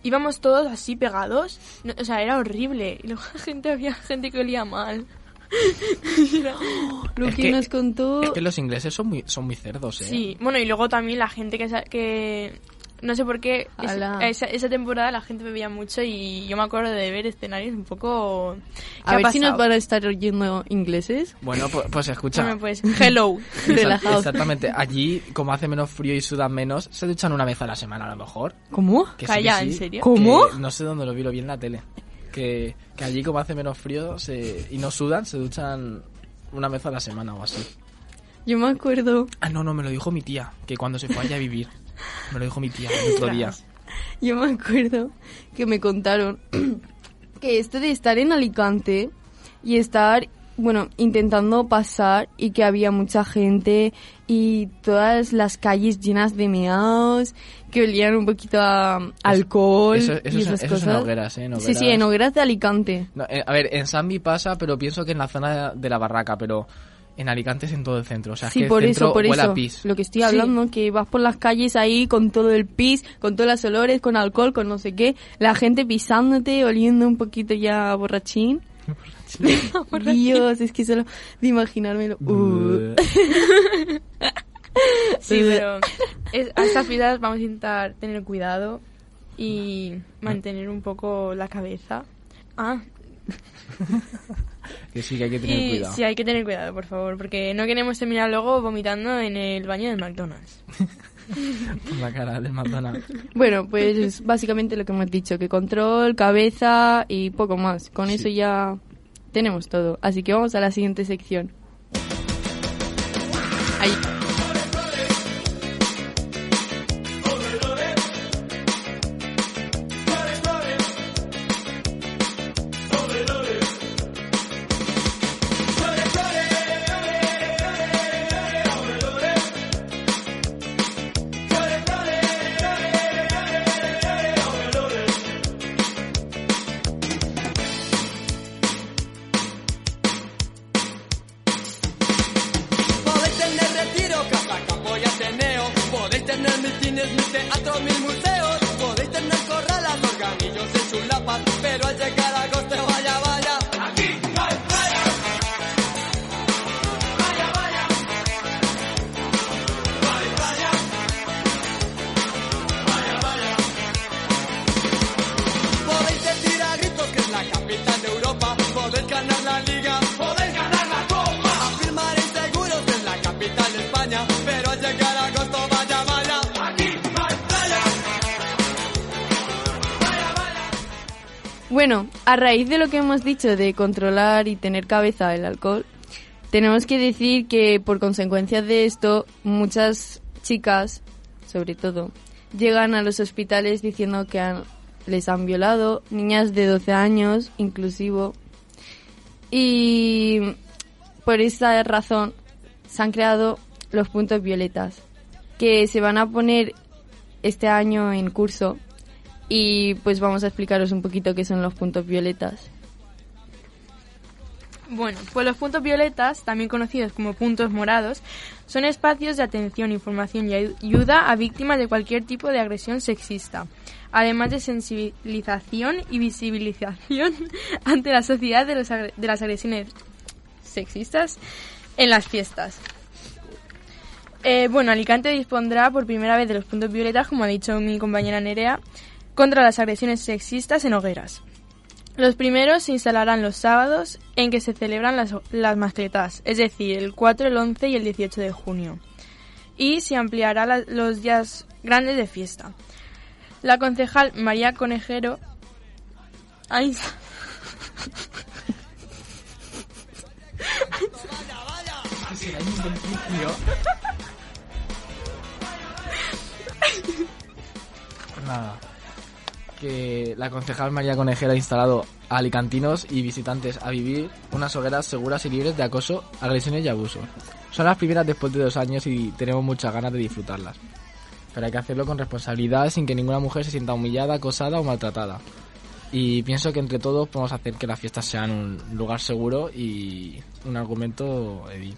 Íbamos todos así pegados, no- o sea, era horrible. Y luego la gente, había gente que olía mal. Era- Lo Es que, que- nos contó... es que los ingleses son muy son muy cerdos ¿eh? Sí, bueno, y luego también la gente que... sa- que no sé por qué, esa, esa temporada la gente bebía mucho y yo me acuerdo de ver escenarios un poco... ¿qué A ver si nos pasado? van a estar oyendo ingleses. bueno pues, pues escucha Bueno, pues, hello. Exa- relajaos. exactamente allí como hace menos frío y sudan menos se duchan una vez a la semana a lo mejor ¿Cómo? que sí, Calla, ¿en sí, serio? ¿Cómo? que no sé dónde lo vi lo vi en la tele que, que allí como hace menos frío se, y no sudan se duchan una vez a la semana o así Yo me acuerdo... Ah, no, no, me lo dijo mi tía, que cuando se fue allá a vivir. Me lo dijo mi tía el otro día. Yo me acuerdo que me contaron que esto de estar en Alicante y estar, bueno, intentando pasar y que había mucha gente y todas las calles llenas de meados que olían un poquito a alcohol Eso, eso y es, esas eso es en cosas. hogueras, ¿eh? En Sí, sí, Hogueras. en hogueras de Alicante. No, eh, a ver, en Sambi pasa, pero pienso que en la zona de la barraca, pero en Alicante es en todo el centro. O sea, es Sí, que por el eso, centro por huele eso. a pis. Lo que estoy hablando, que vas por las calles ahí con todo el pis, con todos los olores, con alcohol, con no sé qué, la gente pisándote, oliendo un poquito ya a borrachín. Dios, es que solo de imaginármelo. uh. Sí, pero es- a estas fiestas vamos a intentar tener cuidado y mantener un poco la cabeza. Ah, Que sí, que hay que tener y cuidado. sí, hay que tener cuidado, por favor, porque no queremos terminar luego vomitando en el baño del McDonald's. Por la cara del McDonald's. Bueno, pues es básicamente lo que hemos dicho, que control, cabeza y poco más. Con eso ya tenemos todo. Así que vamos a la siguiente sección. Ahí. A raíz de lo que hemos dicho de controlar y tener cabeza el alcohol, tenemos que decir que por consecuencia de esto, muchas chicas, sobre todo, llegan a los hospitales diciendo que les han violado, niñas de 12 años, inclusivo. Y por esa razón se han creado los puntos violetas, que se van a poner este año en curso y pues vamos a explicaros un poquito qué son los puntos violetas. Bueno, pues los puntos violetas, también conocidos como puntos morados, son espacios de atención, información y ayu- ayuda a víctimas de cualquier tipo de agresión sexista, además de sensibilización y visibilización ante la sociedad de, los de las agresiones sexistas en las fiestas. Eh, bueno, Alicante dispondrá por primera vez de los puntos violetas, como ha dicho mi compañera Nerea, contra las agresiones sexistas en hogueras. Los primeros se instalarán los sábados en que se celebran las, las mascletas, es decir, el 4, el 11 y el 18 de junio. Y se ampliará los días grandes de fiesta. La concejal María Conejero... Ay, Nada. Que la concejal María Conejera ha instalado a alicantinos y visitantes a vivir unas hogueras seguras y libres de acoso, agresiones y abusos. Son las primeras después de dos años y tenemos muchas ganas de disfrutarlas. Pero hay que hacerlo con responsabilidad sin que ninguna mujer se sienta humillada, acosada o maltratada. Y pienso que entre todos podemos hacer que las fiestas sean un lugar seguro y un argumento edil.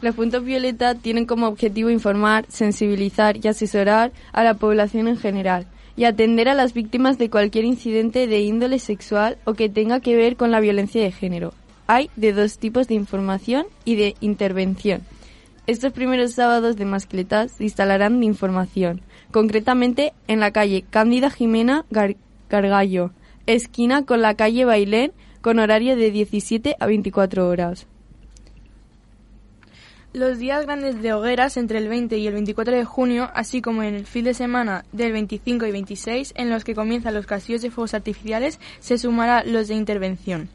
Los puntos violeta tienen como objetivo informar, sensibilizar y asesorar a la población en general y atender a las víctimas de cualquier incidente de índole sexual o que tenga que ver con la violencia de género. Hay de dos tipos de información y de intervención. Estos primeros sábados de mascletas se instalarán de información, concretamente en la calle Cándida Jimena Gar- Gargallo, esquina con la calle Bailén, con horario de 17 a 24 horas. Los días grandes de hogueras entre el 20 y el 24 de junio, así como en el fin de semana del 25 y 26, en los que comienzan los castillos de fuegos artificiales, se sumará los de intervención.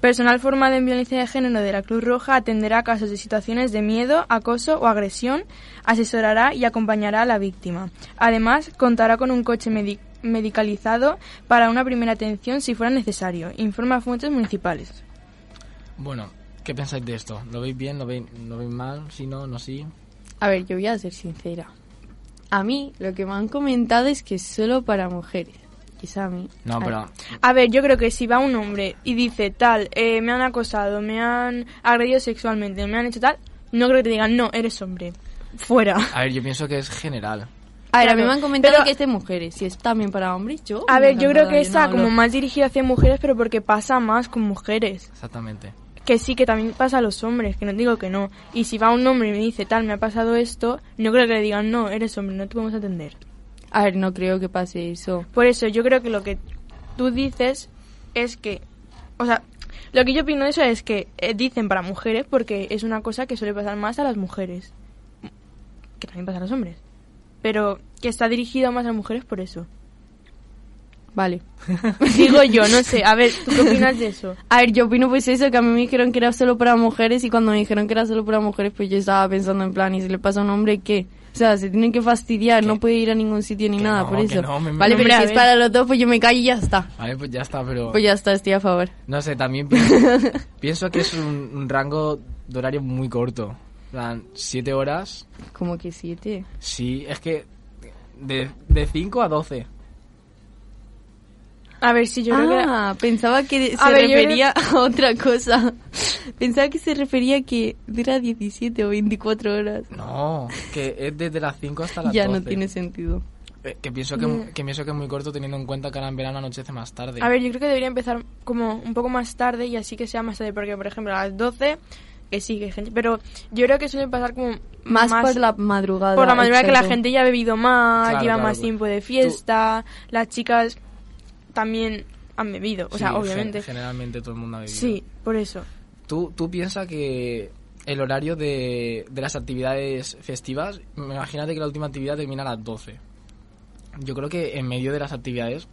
Personal formado en violencia de género de la Cruz Roja atenderá casos de situaciones de miedo, acoso o agresión, asesorará y acompañará a la víctima. Además, contará con un coche medi- medicalizado para una primera atención si fuera necesario. Informa fuentes municipales. Bueno, ¿qué pensáis de esto? ¿Lo veis bien? ¿Lo veis, lo veis mal? ¿Sí, no? ¿No sí? A ver, yo voy a ser sincera. A mí lo que me han comentado es que es solo para mujeres. Quizá a mí. No, pero A ver, yo creo que si va un hombre y dice tal, eh, me han acosado, me han agredido sexualmente, me han hecho tal, no creo que te digan, no, eres hombre. Fuera. A ver, yo pienso que es general. A ver, a mí me han comentado pero- que es de mujeres. Si es también para hombres, yo. A ver, yo creo que está como más dirigido hacia mujeres, pero porque pasa más con mujeres. Exactamente. Que sí, que también pasa a los hombres, que no digo que no. Y si va un hombre y me dice tal, me ha pasado esto, no creo que le digan, no, eres hombre, no te podemos atender. A ver, no creo que pase eso. Por eso yo creo que lo que tú dices es que, o sea, lo que yo opino de eso es que eh, dicen para mujeres porque es una cosa que suele pasar más a las mujeres, que también pasa a los hombres, pero que está dirigido más a mujeres por eso. Vale. Digo yo, no sé, a ver, ¿tú qué opinas de eso? A ver, yo opino pues eso, que a mí me dijeron que era solo para mujeres y cuando me dijeron que era solo para mujeres, pues yo estaba pensando en plan, ¿y si le pasa a un hombre qué? O sea, se tienen que fastidiar, no puede ir a ningún sitio ni nada, no, por eso. no, me- vale, pero si es para los dos, pues yo me callo y ya está. Vale, pues ya está, pero... Pues ya está, estoy a favor. No sé, también pienso, pienso que es un, un rango de horario muy corto. Plan, siete horas. Como que siete. Sí, es que de, de 5 a 12. A ver, si yo creo que... ah, pensaba que A se ver, refería a otra cosa. Pensaba que se refería a que dura 17 o 24 horas. No, que es desde las 5 hasta las Ya 12. no tiene sentido. Eh, Que pienso que, que pienso que es muy corto teniendo en cuenta que ahora en verano anochece más tarde. A ver, yo creo que debería empezar como un poco más tarde y así que sea más tarde, porque por ejemplo a las 12, que sí, que hay gente, pero yo creo que suele pasar como Más, por la madrugada. por la madrugada que la exacto. gente ya ha bebido más, Claro, lleva claro, más pues. tiempo de fiesta, las chicas también han bebido, o sea, Sí, obviamente. gen- Generalmente todo el mundo ha bebido. Sí, por eso. ¿Tú, tú piensas que el horario de, de las actividades festivas, imagínate que la última actividad termina a las 12. Yo creo que en medio de las actividades,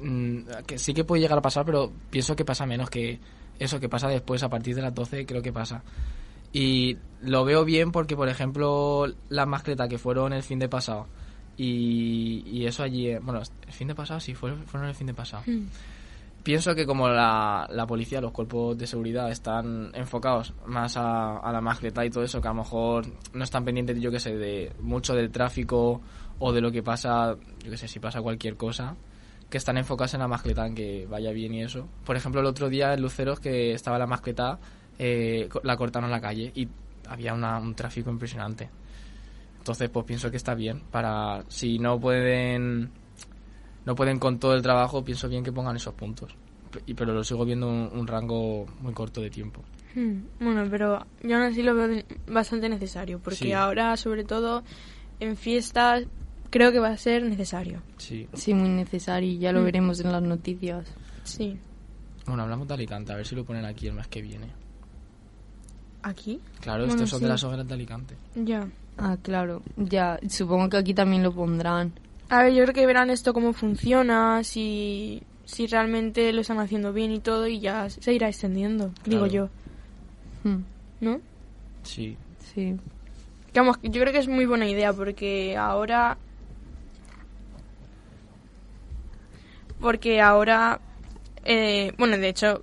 mm, que sí que puede llegar a pasar, pero pienso que pasa menos que eso que pasa después, a partir de las 12, creo que pasa. Y lo veo bien porque, por ejemplo, las mascletas que fueron el fin de pasado y, y eso allí, eh, bueno, el fin de pasado sí, fueron, fueron el fin de pasado. Pienso que como la, la policía, los cuerpos de seguridad están enfocados más a, a la mascleta y todo eso, que a lo mejor no están pendientes, yo que sé, de mucho del tráfico o de lo que pasa, yo que sé, si pasa cualquier cosa, que están enfocados en la mascleta, en que vaya bien y eso. Por ejemplo, el otro día en Luceros, que estaba la mascleta, eh, la cortaron la calle y había una- un tráfico impresionante. Entonces, pues pienso que está bien para si no pueden no pueden con todo el trabajo, pienso bien que pongan esos puntos y- pero lo sigo viendo un, un rango muy corto de tiempo. Hmm, Bueno, pero yo aún así lo veo bastante necesario, porque Sí. ahora, sobre todo en fiestas, creo que va a ser necesario. Sí. Sí, muy necesario y ya lo Mm. veremos en las noticias. Sí. Bueno, hablamos de Alicante, a ver si lo ponen aquí el mes que viene. ¿Aquí? Claro, Bueno, estos son sí. de las hogueras de Alicante. Ya. Ah, claro. Ya, supongo que aquí también lo pondrán. A ver, yo creo que verán esto cómo funciona, si, si realmente lo están haciendo bien y todo, y ya se irá extendiendo, digo yo. Hmm, ¿No? Sí. Sí. Que Vamos, yo creo que es muy buena idea, porque ahora... Porque ahora... eh, bueno, de hecho,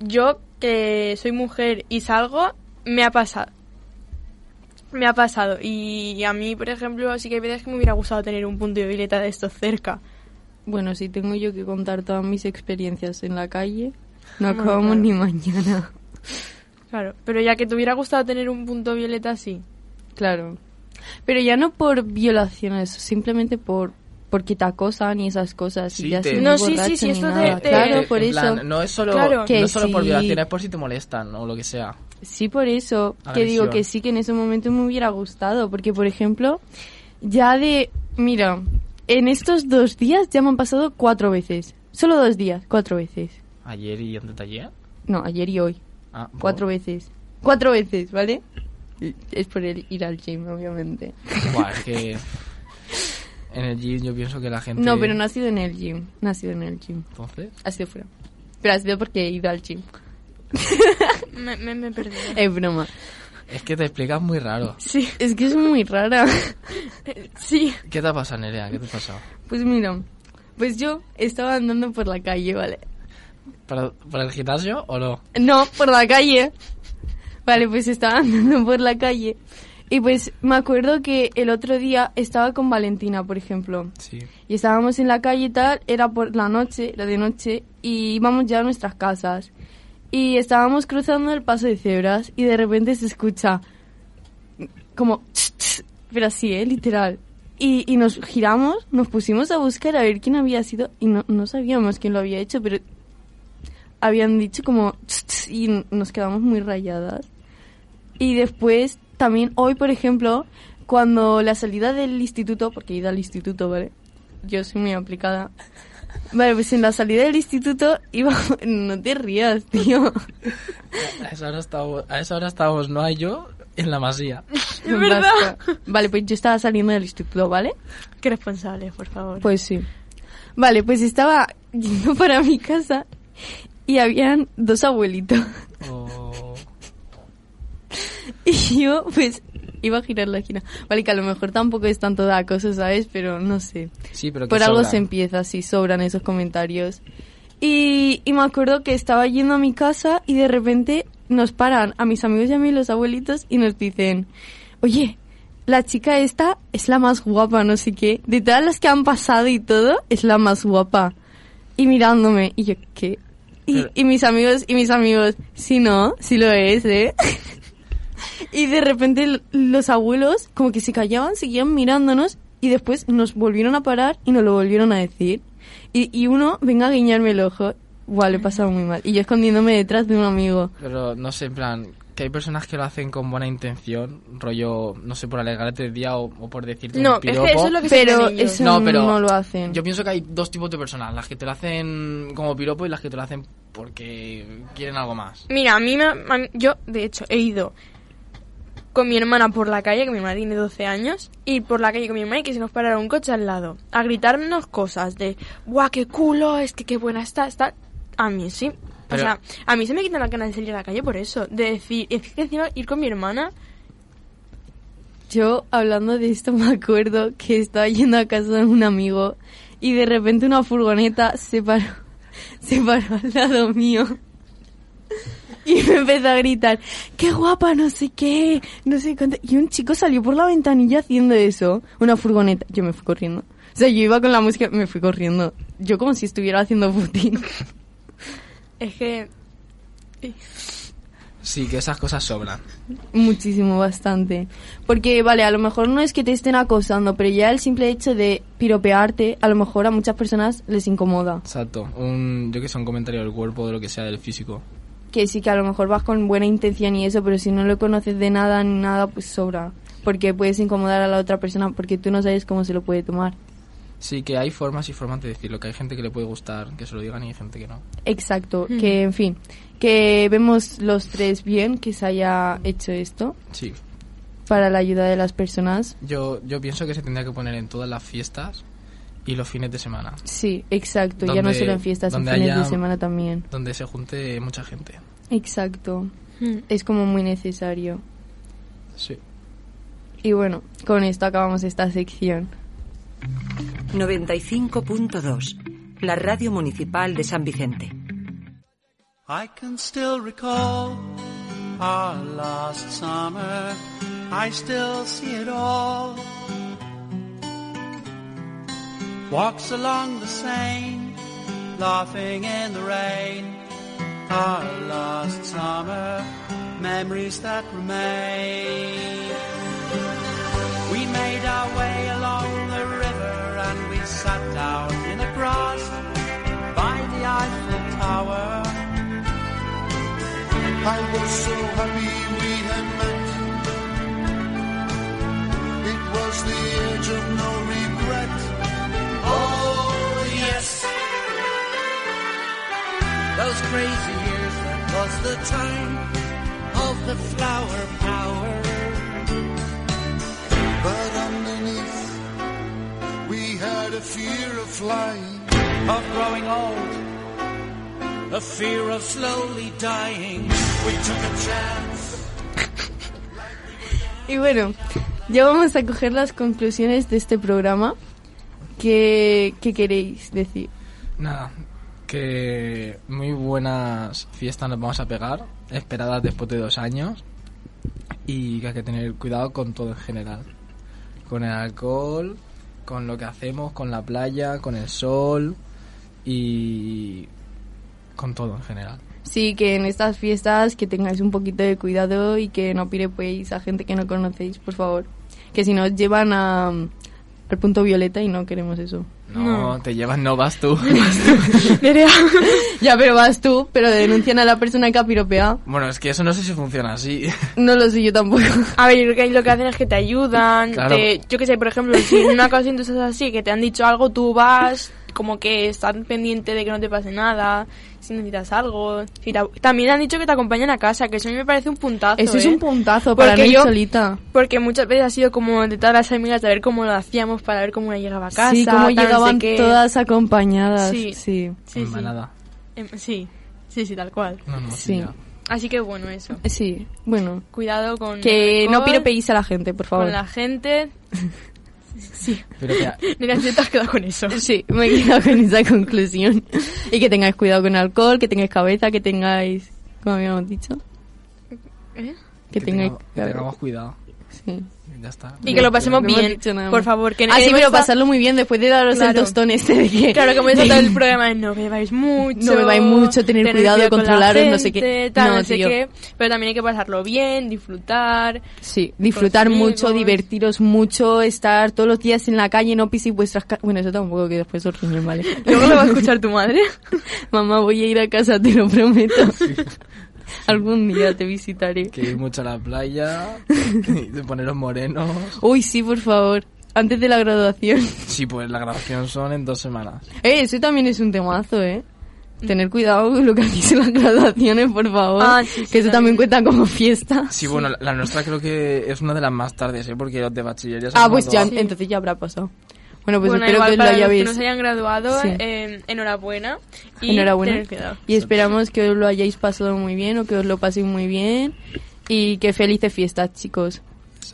yo que soy mujer y salgo, me ha pasado. Me ha pasado. Y a mí, por ejemplo, sí que hay veces que me hubiera gustado tener un punto de violeta de estos cerca. Bueno, si tengo yo que contar todas mis experiencias en la calle, no Bueno, acabamos claro. ni mañana. Claro, pero ya que te hubiera gustado tener un punto violeta así. Claro. Pero ya no por violaciones, simplemente por porque te acosan y esas cosas. Sí, y ya te- sin No, sí, sí, sí, ni esto nada. te- te- Claro, Eh, por en eso. plan, no es solo, Claro. Que no es solo por sí. violaciones, es por si te molestan o lo que sea. Sí, por eso. Que digo que sí, que en ese momento me hubiera gustado. Porque, por ejemplo, ya de... Mira, en estos dos días ya me han pasado cuatro veces. Solo dos días, cuatro veces. Ayer y antes de ayer. No, ayer y hoy. Ah. Cuatro veces. Cuatro veces, ¿vale? Es por el ir al gym, obviamente. Buah, es que en el gym yo pienso que la gente... No, pero no ha sido en el gym. No ha sido en el gym. Entonces, Ha sido fuera. Pero ha sido porque he ido al gym. Me, me, me perdí. Es broma. es que te explicas muy raro. Sí, Es que es muy rara. sí. ¿Qué te ha pasado, Nerea? ¿Qué te ha pasado? Pues mira, pues yo estaba andando por la calle, ¿vale? ¿Para, para el gimnasio o no? No, por la calle. Vale, pues estaba andando por la calle. Y pues me acuerdo que el otro día estaba con Valentina, por ejemplo. Sí. Y estábamos en la calle y tal, era por la noche, la de noche, y íbamos ya a nuestras casas. Y estábamos cruzando el paso de cebras y de repente se escucha como... tss, pero así, ¿eh? Literal. Y, y nos giramos, nos pusimos a buscar a ver quién había sido y no, no sabíamos quién lo había hecho, pero habían dicho como... y nos quedamos muy rayadas. Y después, también hoy, por ejemplo, cuando la salida del instituto, porque he ido al instituto, ¿vale? Yo soy muy aplicada. Vale, pues en la salida del instituto iba... No te rías, tío. A esa hora estábamos, a esa hora estábamos no hay yo en la masía. Es verdad. Vale, pues yo estaba saliendo del instituto, ¿vale? Qué responsable, por favor. Pues sí. Vale, pues estaba yendo para mi casa y habían dos abuelitos. O- Y yo, pues, iba a girar la esquina. Vale, que a lo mejor tampoco es tanto de acoso, ¿sabes? Pero no sé. Sí, pero que Por algo sobran. se empieza, sí, sobran esos comentarios. Y, y me acuerdo que estaba yendo a mi casa y de repente nos paran a mis amigos y a mí los abuelitos y nos dicen, oye, la chica esta es la más guapa, no sé qué. De todas las que han pasado y todo, es la más guapa. Y mirándome, y yo, ¿qué? Y, y mis amigos, y mis amigos, sí, no, sí lo es, ¿eh? y de repente los abuelos como que se callaban, seguían mirándonos y después nos volvieron a parar y nos lo volvieron a decir. Y, y uno venga a guiñarme el ojo. Buah, le he pasado muy mal. Y yo escondiéndome detrás de un amigo. Pero no sé, en plan, que hay personas que lo hacen con buena intención, rollo, no sé, por alegrarte el día o, o por decirte No, un es que piropo. eso es lo que Pero eso No, no, pero lo hacen. Yo pienso que hay dos tipos de personas, las que te lo hacen como piropo y las que te lo hacen porque quieren algo más. Mira, a mí, me, a mí- yo, de hecho, he ido con mi hermana por la calle, que mi hermana tiene 12 años, y por la calle con mi hermana y que se nos parara un coche al lado, a gritarnos cosas de, ¡guau, qué culo! Es que qué buena está, está. A mí sí. Pero- O sea, a mí se me quitan la gana de salir a la calle por eso. De decir, es que encima ir con mi hermana, Yo, hablando de esto, me acuerdo que estaba yendo a casa de un amigo y de repente una furgoneta se paró, se paró al lado mío. Y me empezó a gritar, qué guapa, no sé qué, no sé cuánto. Y un chico salió por la ventanilla haciendo eso, una furgoneta. Yo me fui corriendo. O sea, yo iba con la música, me fui corriendo. Yo como si estuviera haciendo footing. es que... Sí, que esas cosas sobran. Muchísimo, bastante. Porque, vale, a lo mejor no es que te estén acosando, pero ya el simple hecho de piropearte, a lo mejor a muchas personas les incomoda. Exacto. Un, yo que sé, un comentario del cuerpo, de lo que sea, del físico. Que sí, que a lo mejor vas con buena intención y eso, pero si no lo conoces de nada ni nada, pues sobra. Porque puedes incomodar a la otra persona porque tú no sabes cómo se lo puede tomar. Sí, que hay formas y formas de decirlo, que hay gente que le puede gustar que se lo digan y hay gente que no. Exacto, Hmm. que en fin, que vemos los tres bien que se haya hecho esto Sí. para la ayuda de las personas. Yo, yo pienso que se tendría que poner en todas las fiestas y los fines de semana, Sí, exacto, ya no solo en fiestas, en fines de semana también. donde se junte mucha gente. Exacto, Hmm. es como muy necesario. Sí. Y bueno, con esto acabamos esta sección. 95.2. La radio municipal de San Vicente. I can still recall our last summer. I still see it all. Walks along the Seine, laughing in the rain. Our last summer, memories that remain. We made our way along the river and we sat down in the grass by the Eiffel Tower. I was so happy we had met. It was the age of no regret. Those crazy years, was the time of the flower power. We had a fear of flying. Of growing old, a fear of slowly dying. Y bueno, ya vamos a coger las conclusiones de este programa. ¿Qué, qué queréis decir? Nada, que muy buenas fiestas nos vamos a pegar, esperadas después de dos años, y que hay que tener cuidado con todo en general. Con el alcohol, con lo que hacemos, con la playa, con el sol y con todo en general. Sí, que en estas fiestas que tengáis un poquito de cuidado y que no piropeéis a gente que no conocéis, por favor. Que si nos llevan a, al punto violeta y no queremos eso. No, te llevas, no vas tú. ya, pero vas tú, pero denuncian a la persona que ha piropeado. bueno, es que eso no sé si funciona así. No lo sé yo tampoco. A ver, yo creo que ahí lo que hacen es que te ayudan. Claro. te- yo que sé, por ejemplo, si en una ocasión tú estás así, que te han dicho algo, tú vas como que están pendiente de que no te pase nada, si necesitas algo. Si te- también han dicho que te acompañan a casa, que eso a mí me parece un puntazo. Eso es ¿eh? un puntazo para Porque no ir yo- solita. Porque muchas veces ha sido como de todas las amigas de ver cómo lo hacíamos para ver cómo una llegaba a casa. sí, como tal, no sé llegaban todas acompañadas. Sí. Sí. Em, sí, sí, sí, tal cual. No, no, Sí. ya. Así que bueno, eso. Sí, bueno. Cuidado con. Que el no alcohol, piropeéis a la gente, por favor. Con la gente. Sí. Pero que, Mira, te has quedado con eso. Sí, me he quedado con esa conclusión. Y que tengáis cuidado con el alcohol, que tengáis cabeza, que tengáis... ¿Cómo habíamos dicho? ¿Eh? Que, que tengáis... tengamos, que tengamos cuidado. Sí. Ya está. Y que lo pasemos No bien, por favor. Que Ah, sí, hemos pero pasarlo muy bien después de daros Claro. el tostón este de que... Claro, como es de- todo el programa es no bebáis mucho. No bebáis mucho, tener cuidado, con la controlaros, no sé qué. Tal, No, no, sé tío. qué. Pero también hay que pasarlo bien, disfrutar. Sí, disfrutar mucho, amigos. divertiros mucho, estar todos los días en la calle, no piséis vuestras... ca- Bueno, eso tampoco, que después os riñen, ¿vale? Luego lo va a escuchar tu madre. Mamá, voy a ir a casa, te lo prometo. Algún día te visitaré. Que ir mucho a la playa, de poneros morenos. Uy, sí, por favor. Antes de la graduación. Sí, pues la grabación son en dos semanas. Eh, eso también es un temazo, ¿eh? Tener cuidado con lo que hacéis en las graduaciones, por favor. Ah, sí, sí, que eso también cuenta como fiesta. Sí, bueno, la, la nuestra creo que es una de las más tardes, ¿eh? Porque los de bachiller ya se Ah, han pues ya, graduado. entonces ya habrá pasado. Bueno, pues bueno, espero igual que para lo los que hayáis... no se hayan graduado, Sí. eh, enhorabuena. Y Enhorabuena. Y esperamos que os lo hayáis pasado muy bien o que os lo paséis muy bien. Y que felices fiestas, chicos.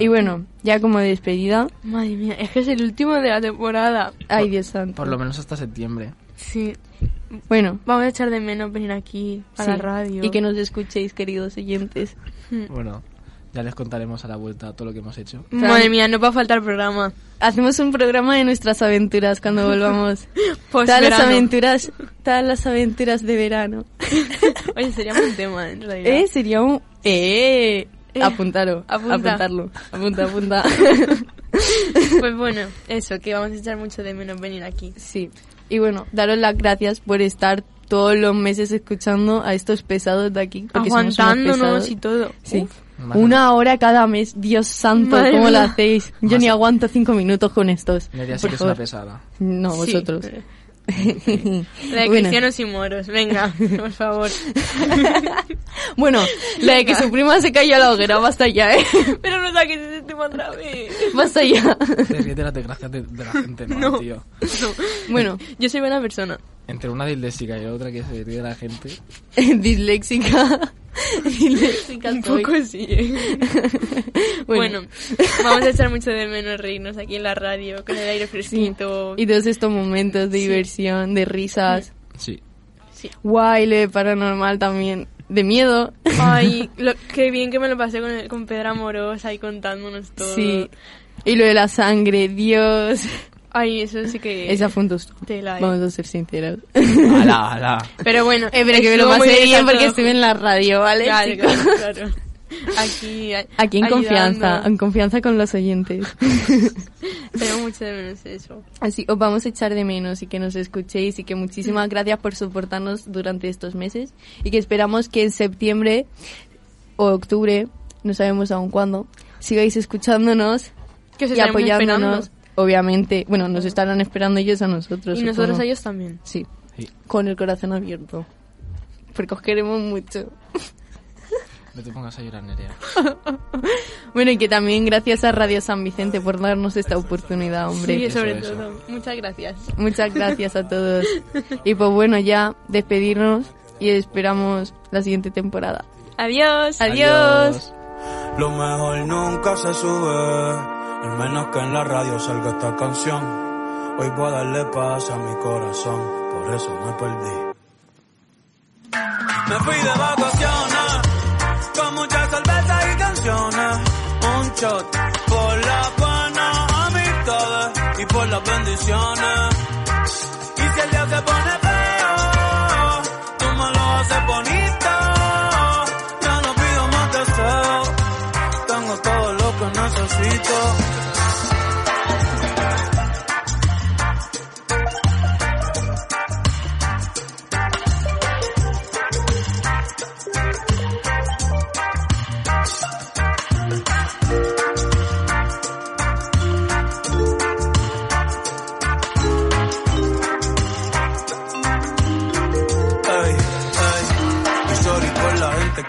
Y bueno, ya como despedida. Madre mía, es que es el último de la temporada. Ay, Dios santo. Por lo menos hasta septiembre. Sí. Bueno. Vamos a echar de menos venir aquí a la sí. radio. Y que nos escuchéis, queridos oyentes. Bueno, ya les contaremos a la vuelta todo lo que hemos hecho. Madre mía, no va a faltar programa. Hacemos un programa de nuestras aventuras cuando volvamos. Pues todas las aventuras, todas las aventuras de verano. Oye, sería un tema en realidad. Eh, sería un... Eh, apuntaro, Apunta. apuntarlo. Apunta, apunta. Pues bueno, eso, que vamos a echar mucho de menos venir aquí. Sí. Y bueno, daros las gracias por estar todos los meses escuchando a estos pesados de aquí. Aguantándonos y todo. Sí. Uf. Una hora cada mes, Dios santo, Madre ¿cómo lo hacéis? Yo ni aguanto cinco minutos con estos. Nerea sí que es una pesada. No, Sí. vosotros. La de Bueno. cristianos y moros, venga, por favor. Bueno, la de que su prima se cayó a la hoguera, basta ya, ¿eh? Pero no saques ese tema otra vez. Basta ya. Te ríes de las desgracias de, de la gente, no, No. tío. Bueno, Yo soy buena persona. Entre una disléxica y otra que se ríe de la gente. disléxica. disléxica Un soy. poco sí. ¿eh? Bueno. Bueno. vamos a echar mucho de menos reírnos aquí en la radio, con el aire fresquito. Y todos estos momentos de diversión, de risas. Sí. Guay, lo de paranormal también. De miedo. Ay, lo, qué bien que me lo pasé con, el- con Pedro Amorosa ahí contándonos todo. Sí. Y lo de la sangre, Dios. Ay, eso sí que... Esa fue un. Tela, eh. Vamos a ser sinceros. Ala, ala. Pero bueno, Eh, pero que me lo pasé bien porque estuve en la radio, ¿vale, Claro, chicos? claro, claro. Aquí, a- Aquí en ayudando. confianza, en confianza con los oyentes. Tengo mucho de menos eso. Así os vamos a echar de menos y que nos escuchéis y que muchísimas gracias por soportarnos durante estos meses y que esperamos que en septiembre o octubre, no sabemos aún cuándo, sigáis escuchándonos Que os y apoyándonos. esperando. Obviamente, bueno, nos estarán esperando ellos a nosotros. Y nosotros a ellos también. Sí, Sí. con el corazón abierto. Porque os queremos mucho. No te pongas a llorar, Nerea. Bueno, y que también gracias a Radio San Vicente por darnos esta oportunidad, hombre. Sí, sobre eso. todo. Muchas gracias. Muchas gracias a todos. Y pues bueno, ya despedirnos y esperamos la siguiente temporada. Adiós. Adiós. Lo mejor nunca se sube, al menos que en la radio salga esta canción. Hoy voy a darle paz a mi corazón, por eso me perdí. Me fui de vacaciones, con muchas cervezas y canciones. Un shot por las buenas amistades y por las bendiciones. Y si el día se pone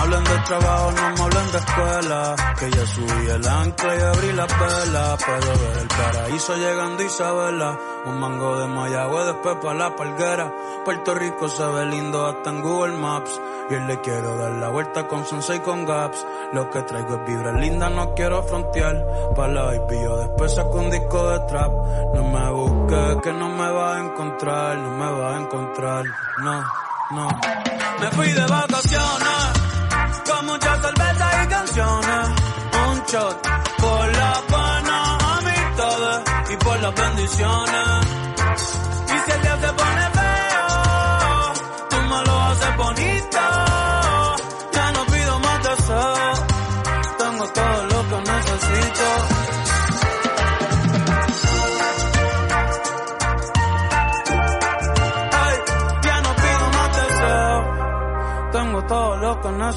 Me hablen de trabajo, no me hablen de escuela. Que ya subí el ancla y abrí la vela. Puedo ver el paraíso llegando Isabela. Un mango de Mayagüe, después pa' la palguera. Puerto Rico se ve lindo hasta en Google Maps. Y hoy le quiero dar la vuelta con Sunset y con Gaps. Lo que traigo es vibra linda, no quiero frontear. Pa' la baby yo después saco un disco de trap. No me busques, que no me va a encontrar, no me va a encontrar. No, no. Me fui de vacaciones, con muchas cervezas y canciones. Un shot por las buenas amistades y por las bendiciones. Y si el día se pone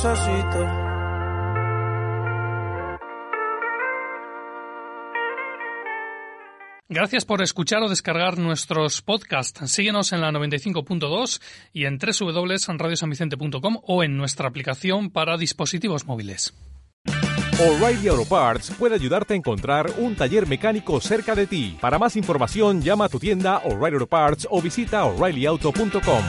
necesito. Gracias por escuchar o descargar nuestros podcasts. Síguenos en la 95.2 y en www.radiosanvicente.com o en nuestra aplicación para dispositivos móviles. O'Reilly Auto Parts puede ayudarte a encontrar un taller mecánico cerca de ti. Para más información, llama a tu tienda O'Reilly Auto Parts o visita oreillyauto.com.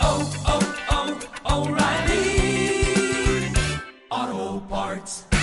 parts.